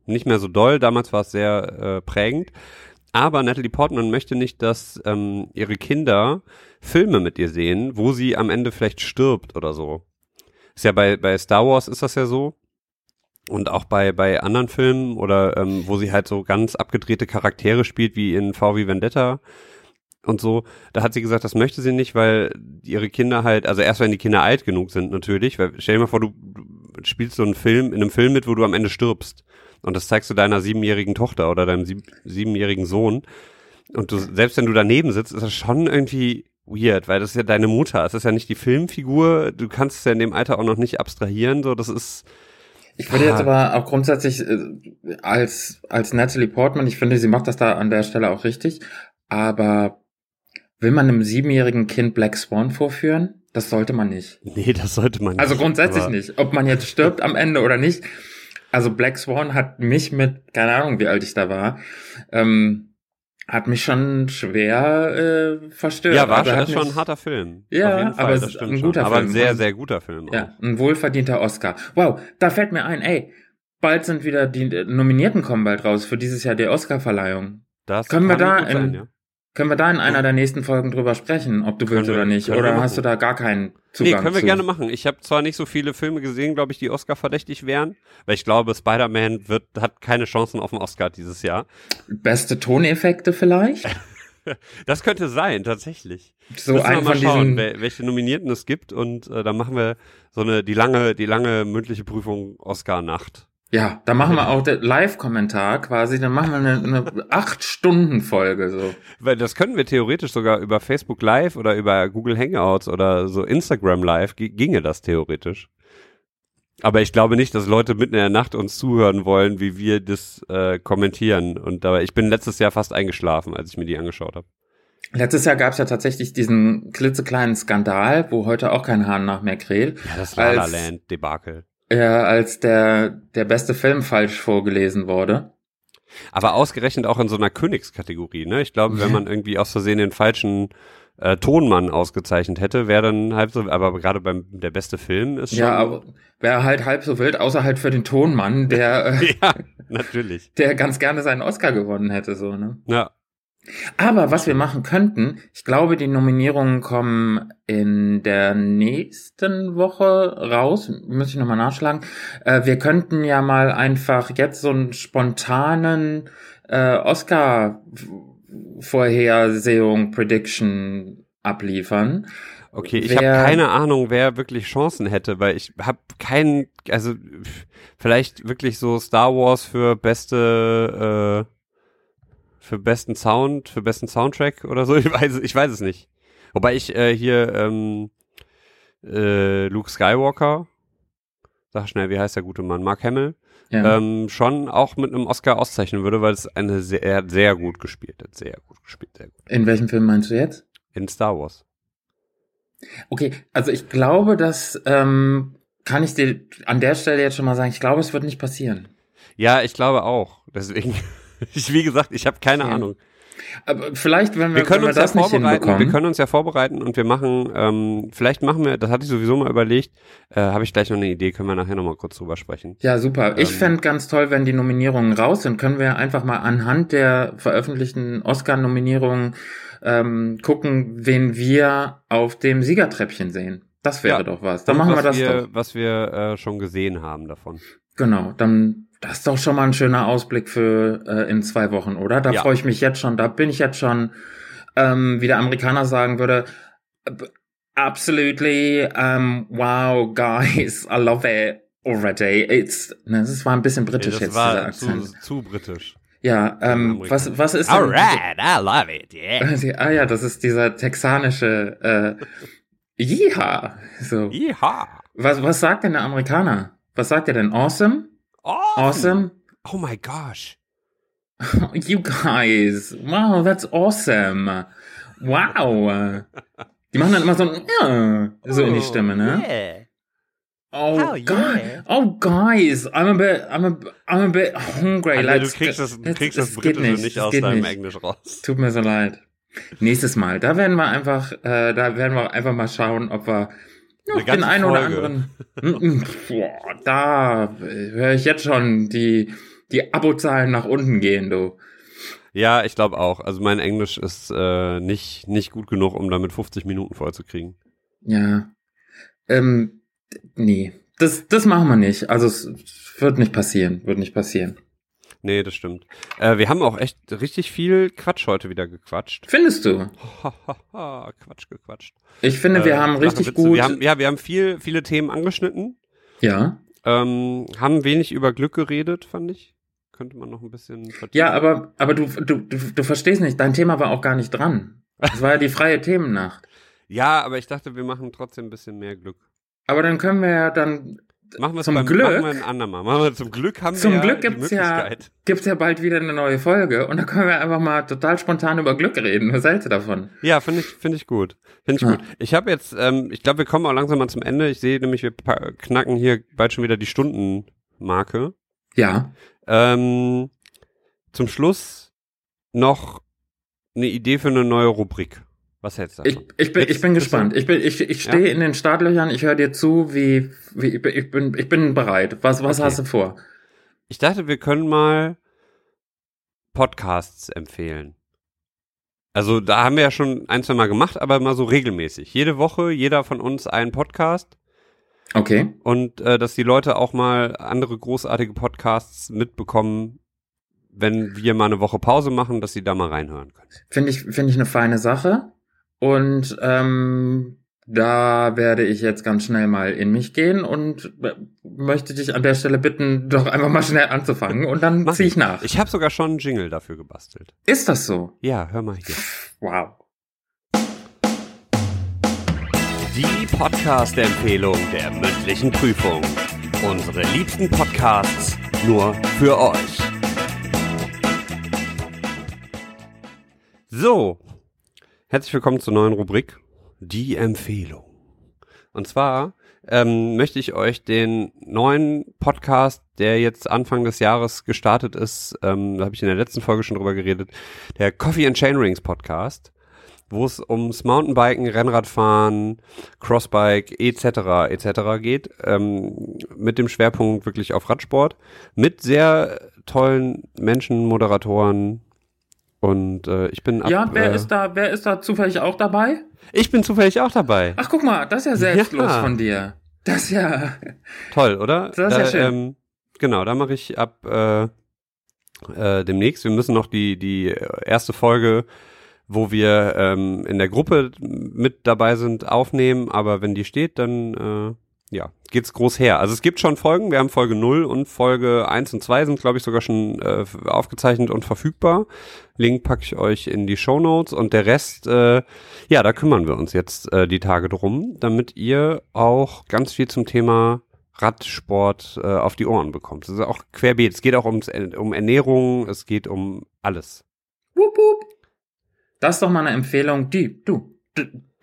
nicht mehr so doll. Damals war es sehr äh, prägend. Aber Natalie Portman möchte nicht, dass ähm, ihre Kinder Filme mit ihr sehen, wo sie am Ende vielleicht stirbt oder so. Ist ja bei, bei Star Wars ist das ja so. Und auch bei, bei anderen Filmen oder ähm, wo sie halt so ganz abgedrehte Charaktere spielt, wie in VW Vendetta und so, da hat sie gesagt, das möchte sie nicht, weil ihre Kinder halt, also erst wenn die Kinder alt genug sind natürlich, weil stell dir mal vor, du, spielst so einen Film, in einem Film mit, wo du am Ende stirbst. Und das zeigst du deiner siebenjährigen Tochter oder deinem sieb, siebenjährigen Sohn. Und du, selbst wenn du daneben sitzt, ist das schon irgendwie weird, weil das ist ja deine Mutter. Es ist ja nicht die Filmfigur. Du kannst es ja in dem Alter auch noch nicht abstrahieren. So, das ist, Ich würde jetzt Ah. aber auch grundsätzlich äh, als, als Natalie Portman, ich finde, sie macht das da an der Stelle auch richtig, aber will man einem siebenjährigen Kind Black Swan vorführen? Das sollte man nicht. nee, das sollte man Also nicht. grundsätzlich aber- nicht. Ob man jetzt stirbt am Ende oder nicht. Also Black Swan hat mich mit, keine Ahnung, wie alt ich da war, ähm, hat mich schon schwer äh, verstört. Ja, war Also schon, schon mich- ein harter Film. Ja, Fall, aber es ist ein schon. guter aber Film. ein sehr, sehr guter Film. auch. Ja, ein wohlverdienter Oscar. Wow, da fällt mir ein, ey, bald sind wieder die Nominierten kommen bald raus für dieses Jahr die Oscar-Verleihung. Das Können wir da sein, in- ja. Können wir da in einer der nächsten Folgen drüber sprechen, ob du Können willst wir- oder nicht? können wir Oder hast du da gar keinen Nee, Zugang können wir zu? gerne machen. Ich habe zwar nicht so viele Filme gesehen, glaube ich, die Oscar verdächtig wären, weil ich glaube, Spider-Man wird hat keine Chancen auf den Oscar dieses Jahr. Beste Toneffekte vielleicht? Das könnte sein, tatsächlich. So Müssen wir ein mal schauen, welche Nominierten es gibt und äh, dann machen wir so eine die lange die lange mündliche Prüfung Oscar Nacht. Ja, da machen wir auch den Live-Kommentar quasi, dann machen wir eine, eine acht Stunden Folge so. Weil das können wir theoretisch sogar über Facebook Live oder über Google Hangouts oder so Instagram Live gi- ginge das theoretisch. Aber ich glaube nicht, dass Leute mitten in der Nacht uns zuhören wollen, wie wir das äh, kommentieren. Und dabei, ich bin letztes Jahr fast eingeschlafen, als ich mir die angeschaut habe. Letztes Jahr gab es ja tatsächlich diesen klitzekleinen Skandal, wo heute auch kein Hahn nach mehr kräht. Ja, das La La Als- Land Debakel. Ja, als der, der beste Film falsch vorgelesen wurde. Aber ausgerechnet auch in so einer Königskategorie, ne? Ich glaube, wenn man irgendwie aus Versehen den falschen äh, Tonmann ausgezeichnet hätte, wäre dann halb so, aber gerade beim der beste Film ist schon. Ja, aber wäre halt halb so wild, außer halt für den Tonmann, der, äh, ja, natürlich. der ganz gerne seinen Oscar gewonnen hätte, so, ne? Ja. Aber was wir machen könnten, ich glaube, die Nominierungen kommen in der nächsten Woche raus. Muss ich nochmal nachschlagen. Äh, wir könnten ja mal einfach jetzt so einen spontanen äh, Oscar-Vorhersehung, Prediction abliefern. Okay, ich habe keine Ahnung, wer wirklich Chancen hätte, weil ich habe keinen, also vielleicht wirklich so Star Wars für beste, äh, für besten Sound, für besten Soundtrack oder so. Ich weiß, ich weiß es nicht. Wobei ich äh, hier ähm, äh, Luke Skywalker, sag schnell, wie heißt der gute Mann, Mark Hamill, Ja. ähm, schon auch mit einem Oscar auszeichnen würde, weil es eine sehr, er hat sehr gut gespielt, hat sehr gut gespielt, sehr gut. In welchem Film meinst du jetzt? In Star Wars. Okay, also ich glaube, das ähm, kann ich dir an der Stelle jetzt schon mal sagen. Ich glaube, es wird nicht passieren. Ja, ich glaube auch. Deswegen, ich, wie gesagt, ich habe keine Okay. Ahnung. Aber vielleicht, wenn wir, Wir können wenn uns wir ja das nicht vorbereiten. Wir können uns ja vorbereiten und wir machen, ähm, vielleicht machen wir, das hatte ich sowieso mal überlegt, äh, habe ich gleich noch eine Idee, können wir nachher noch mal kurz drüber sprechen. Ja, super. Ich Ähm, fänd ganz toll, wenn die Nominierungen raus sind, können wir einfach mal anhand der veröffentlichten Oscar-Nominierungen ähm, gucken, wen wir auf dem Siegertreppchen sehen. Das wäre Ja. doch was. Dann Und machen wir was das wir, doch. Was wir äh, schon gesehen haben davon. Genau, dann das ist doch schon mal ein schöner Ausblick für äh, in zwei Wochen, oder? Da Ja. freue ich mich jetzt schon. Da bin ich jetzt schon, ähm, wie der Amerikaner sagen würde, ab- absolutely, um, wow, guys, I love it already. It's, ne, das war ein bisschen britisch Nee, jetzt, dieser war zu, Akzent. zu britisch. Ja, ähm, was, was ist denn? Alright, I love it, yeah. Ah ja, das ist dieser texanische, äh, Yeehaw. So. Yeehaw. Was, was sagt denn der Amerikaner? Was sagt er denn? Awesome? Awesome? Oh my gosh. You guys, wow, that's awesome. Wow. Die machen dann immer so ein äh, so in die Stimme, ne? Yeah. Oh, Hell God. yeah. oh guys, I'm a bit, I'm a, I'm a bit hungry. Alter, du kriegst das, du kriegst das Britische nicht, es aus deinem nicht. Englisch raus. Tut mir so leid. Nächstes Mal, da werden wir einfach, äh, da werden wir einfach mal schauen, ob wir Eine den einen oder Folge. anderen. Mm, mm, Boah, da äh, höre ich jetzt schon die die Abozahlen nach unten gehen, du. Ja, ich glaube auch. Also mein Englisch ist äh, nicht, nicht gut genug, um damit 50 Minuten vollzukriegen. Ja. Ähm, nee. Das, das machen wir nicht. Also es wird nicht passieren. Wird nicht passieren. Nee, das stimmt. Äh, wir haben auch echt richtig viel Quatsch heute wieder gequatscht. Findest du? Quatsch gequatscht. Ich finde, wir Äh, haben richtig gut. Wir haben, ja, wir haben viel, viele Themen angeschnitten. ja. Ähm, haben wenig über Glück geredet, fand ich. Könnte man noch ein bisschen vertiefen. Ja, aber, aber du, du, du, du verstehst nicht. Dein Thema war auch gar nicht dran. Das war ja die freie Themennacht. Ja, aber ich dachte, wir machen trotzdem ein bisschen mehr Glück. Aber dann können wir ja dann, Machen wir es Zum beim Glück- Machen wir ein andermal. Machen wir zum Glück haben Zum wir Glück ja gibt's ja- gibt's ja bald wieder eine neue Folge und da können wir einfach mal total spontan über Glück reden. Was hältst du davon? Ja, finde ich, finde ich gut. Finde ich Ja. gut. Ich habe jetzt, ähm, ich glaube, wir kommen auch langsam mal zum Ende. Ich sehe nämlich, wir knacken hier bald schon wieder die Stundenmarke. Ja. Ähm, zum Schluss noch eine Idee für eine neue Rubrik. Was hältst du Ich, ich bin, ich bin gespannt. Ich bin, ich, ich stehe in den Startlöchern. Ich höre dir zu, wie, wie ich bin, ich bin, ich bin bereit. Was, was Okay. hast du vor? Ich dachte, wir können mal Podcasts empfehlen. Also da haben wir ja schon ein, zwei Mal gemacht, aber mal so regelmäßig. Jede Woche, jeder von uns einen Podcast Okay. und äh, dass die Leute auch mal andere großartige Podcasts mitbekommen, wenn wir mal eine Woche Pause machen, dass sie da mal reinhören können. Finde ich, finde ich eine feine Sache. Und ähm, da werde ich jetzt ganz schnell mal in mich gehen und äh, möchte dich an der Stelle bitten, doch einfach mal schnell anzufangen und dann ziehe ich nach. Ich habe sogar schon einen Jingle dafür gebastelt. Ist das so? Ja, hör mal hier. Wow. Die Podcast-Empfehlung der mündlichen Prüfung. Unsere liebsten Podcasts nur für euch. So, herzlich willkommen zur neuen Rubrik, die Empfehlung. Und zwar ähm, möchte ich euch den neuen Podcast, der jetzt Anfang des Jahres gestartet ist, ähm, da habe ich in der letzten Folge schon drüber geredet, der Coffee and Chainrings Podcast, wo es ums Mountainbiken, Rennradfahren, Crossbike etc. etc. geht, ähm, mit dem Schwerpunkt wirklich auf Radsport, mit sehr tollen Menschen, Moderatoren und äh, ich bin ab, Ja, wer äh, ist da, wer ist da zufällig auch dabei? ich bin zufällig auch dabei. Ach, guck mal, das ist ja selbstlos Ja. von dir. Das ist ja. Toll, oder? Das ist da, ja schön. Ähm, genau, da mache ich ab äh, äh, demnächst. Wir müssen noch die die erste Folge wo wir ähm, in der Gruppe mit dabei sind, aufnehmen, aber wenn die steht, dann äh, ja, geht's groß her. Also es gibt schon Folgen, wir haben Folge 0 und Folge 1 und 2 sind, glaube ich, sogar schon äh, aufgezeichnet und verfügbar. Link packe ich euch in die Show Notes und der Rest, äh, ja, da kümmern wir uns jetzt äh, die Tage drum, damit ihr auch ganz viel zum Thema Radsport äh, auf die Ohren bekommt. Das ist auch querbeet. Es geht auch ums, um Ernährung, es geht um alles. Wup, wup. Das ist doch mal eine Empfehlung, die, du,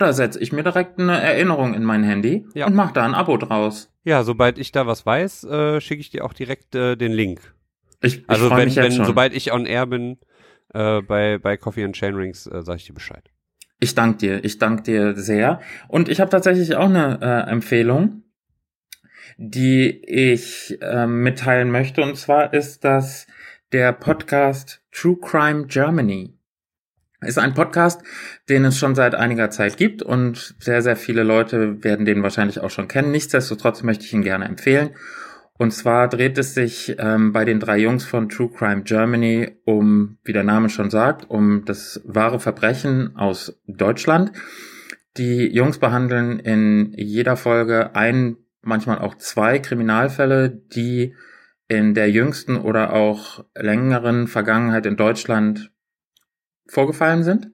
da setze ich mir direkt eine Erinnerung in mein Handy Ja. und mache da ein Abo draus. Ja, sobald ich da was weiß, äh, schicke ich dir auch direkt äh, den Link. Ich, ich Also wenn, wenn sobald ich on air bin äh, bei bei Coffee and Chainrings, äh, sage ich dir Bescheid. Ich danke dir, ich danke dir sehr. Und ich habe tatsächlich auch eine äh, Empfehlung, die ich äh, mitteilen möchte. Und zwar ist das der Podcast True Crime Germany. Ist ein Podcast, den es schon seit einiger Zeit gibt und sehr, sehr viele Leute werden den wahrscheinlich auch schon kennen. Nichtsdestotrotz möchte ich ihn gerne empfehlen. Und zwar dreht es sich ähm, bei den drei Jungs von True Crime Germany um, wie der Name schon sagt, um das wahre Verbrechen aus Deutschland. Die Jungs behandeln in jeder Folge ein, manchmal auch zwei Kriminalfälle, die in der jüngsten oder auch längeren Vergangenheit in Deutschland vorgefallen sind.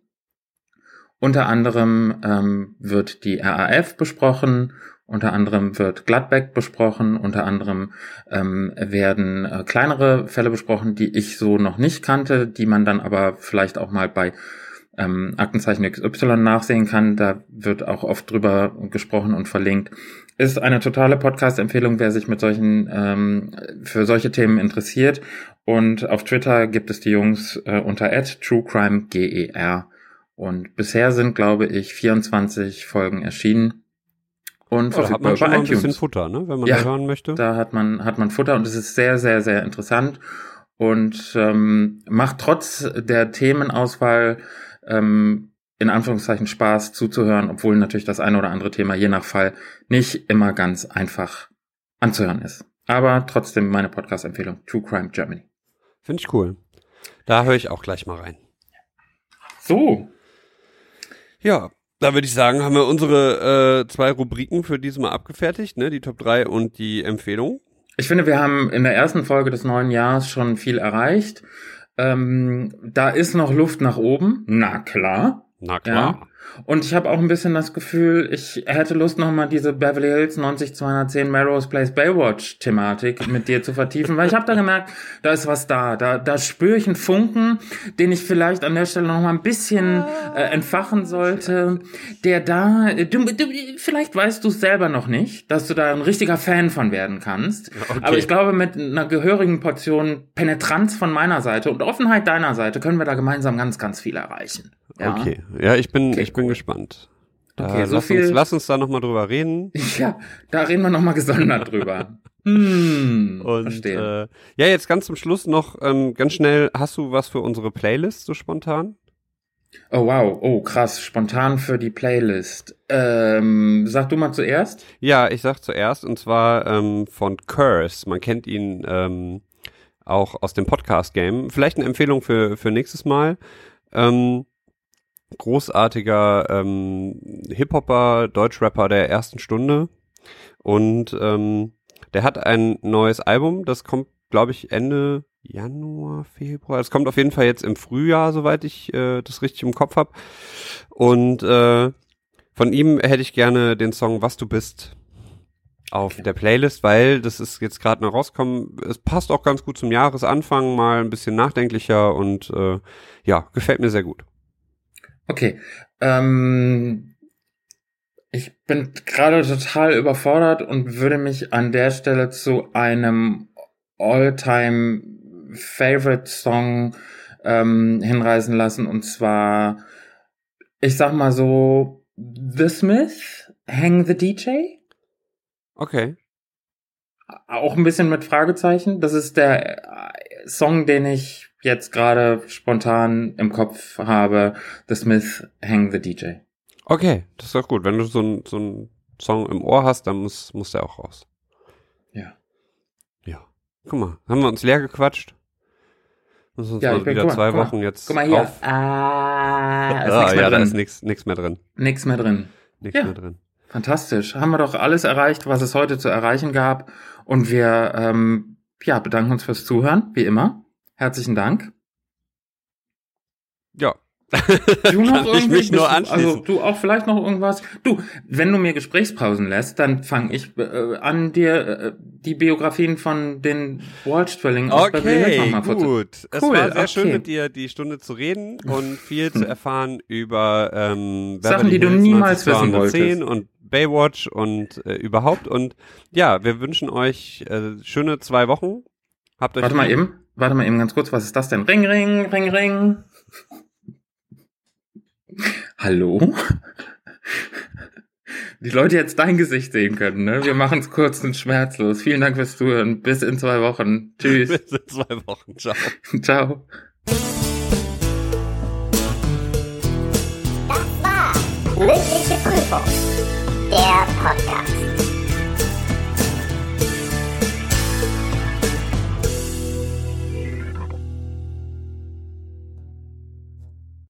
Unter anderem ähm, wird die RAF besprochen, unter anderem wird Gladbeck besprochen, unter anderem ähm, werden äh, kleinere Fälle besprochen, die ich so noch nicht kannte, die man dann aber vielleicht auch mal bei ähm, Aktenzeichen XY nachsehen kann. Da wird auch oft drüber gesprochen und verlinkt. Ist eine totale Podcast-Empfehlung, wer sich mit solchen ähm, für solche Themen interessiert. Und auf Twitter gibt es die Jungs äh, unter @truecrimeger. Und bisher sind, glaube ich, 24 Folgen erschienen und Ja, da hat man schon ein bisschen. Futter, ne, wenn man Ja, hören möchte. Da hat man, hat man Futter und es ist sehr, sehr, sehr interessant und ähm, macht trotz der Themenauswahl ähm, in Anführungszeichen Spaß zuzuhören, obwohl natürlich das eine oder andere Thema je nach Fall nicht immer ganz einfach anzuhören ist. Aber trotzdem meine Podcast-Empfehlung, True Crime Germany. Finde ich cool. Da höre ich auch gleich mal rein. So, Ja, da würde ich sagen, haben wir unsere äh, zwei Rubriken für dieses Mal abgefertigt, ne? Die Top 3 und die Empfehlung. Ich finde, wir haben in der ersten Folge des neuen Jahres schon viel erreicht. Ähm, da ist noch Luft nach oben. Na klar. Na Ja. Und ich habe auch ein bisschen das Gefühl, ich hätte Lust, nochmal diese Beverly Hills 90210 Melrose Place Baywatch Thematik mit dir zu vertiefen, weil ich habe da gemerkt, da ist was da. Da, da spüre ich einen Funken, den ich vielleicht an der Stelle nochmal ein bisschen äh, entfachen sollte, der da, äh, du, du, vielleicht weißt du es selber noch nicht, dass du da ein richtiger Fan von werden kannst. Okay. Aber ich glaube, mit einer gehörigen Portion Penetranz von meiner Seite und Offenheit deiner Seite können wir da gemeinsam ganz, ganz viel erreichen. Ja. Okay. Ja, ich bin, Okay, ich bin gespannt. Da, Okay, so lass, viel- uns, lass uns da nochmal drüber reden. Ja, da reden wir nochmal gesondert drüber. Hm, Und verstehe. äh, ja, jetzt ganz zum Schluss noch ähm, ganz schnell, hast du was für unsere Playlist so spontan? oh wow, oh krass, spontan für die Playlist. Ähm, sag du mal zuerst. Ja, ich sag zuerst, und zwar ähm, von Curse. Man kennt ihn ähm, auch aus dem Podcast-Game. Vielleicht eine Empfehlung für, für nächstes Mal. Ähm, großartiger ähm, Hip-Hopper, Deutschrapper der ersten Stunde. Und ähm, der hat ein neues Album, das kommt, glaube ich, Ende Januar, Februar. Es kommt auf jeden Fall jetzt im Frühjahr, soweit ich äh, das richtig im Kopf habe. Und äh, von ihm hätte ich gerne den Song Was du bist auf der Playlist, weil das ist jetzt gerade noch rausgekommen. Es passt auch ganz gut zum Jahresanfang, mal ein bisschen nachdenklicher und äh, ja, gefällt mir sehr gut. Okay. Ähm, ich bin gerade total überfordert und würde mich an der Stelle zu einem All-Time Favorite Song ähm, hinreißen lassen und zwar, ich sag mal so, The Smith, Hang the DJ. Okay. Auch ein bisschen mit Fragezeichen. Das ist der Song, den ich jetzt gerade spontan im Kopf habe. The Smith, Hang the DJ. Okay, das ist doch gut. Wenn du so einen so einen Song im Ohr hast, dann muss, muss der auch raus. Ja. Ja. Guck mal, haben wir uns leer gequatscht. Müssen uns Ja, mal bin- wieder mal, zwei guck mal. Wochen jetzt Guck mal hier. auf. Ah, ist ah, nichts ja, da drin. ist nichts nix mehr drin. Nix mehr drin. Nichts Ja. mehr drin. Fantastisch. Haben wir doch alles erreicht, was es heute zu erreichen gab. Und wir ähm, ja, bedanken uns fürs Zuhören, wie immer. Herzlichen Dank. Ja. Du noch irgendwie? du- anschließen. Also du auch vielleicht noch irgendwas? Du, wenn du mir Gesprächspausen lässt, dann fange ich äh, an, dir äh, die Biografien von den Walsh-Zwillingen aus Beverly Hills Okay, vorzu- gut. Es Cool, war sehr schön okay. mit dir die Stunde zu reden und viel zu erfahren über ähm, Sachen, die du niemals wissen 90210 wolltest. und Baywatch und äh, überhaupt. Und ja, wir wünschen euch äh, schöne zwei Wochen. Habt euch Warte mal eben, warte mal eben ganz kurz, was ist das denn? Ring, ring, ring, ring. Hallo? Die Leute jetzt dein Gesicht sehen können, ne? Wir machen es kurz und schmerzlos. Vielen Dank fürs Zuhören. Bis in zwei Wochen. Tschüss. Bis in zwei Wochen. Ciao. Ciao. Das war mündliche Prüfung. Der Podcast.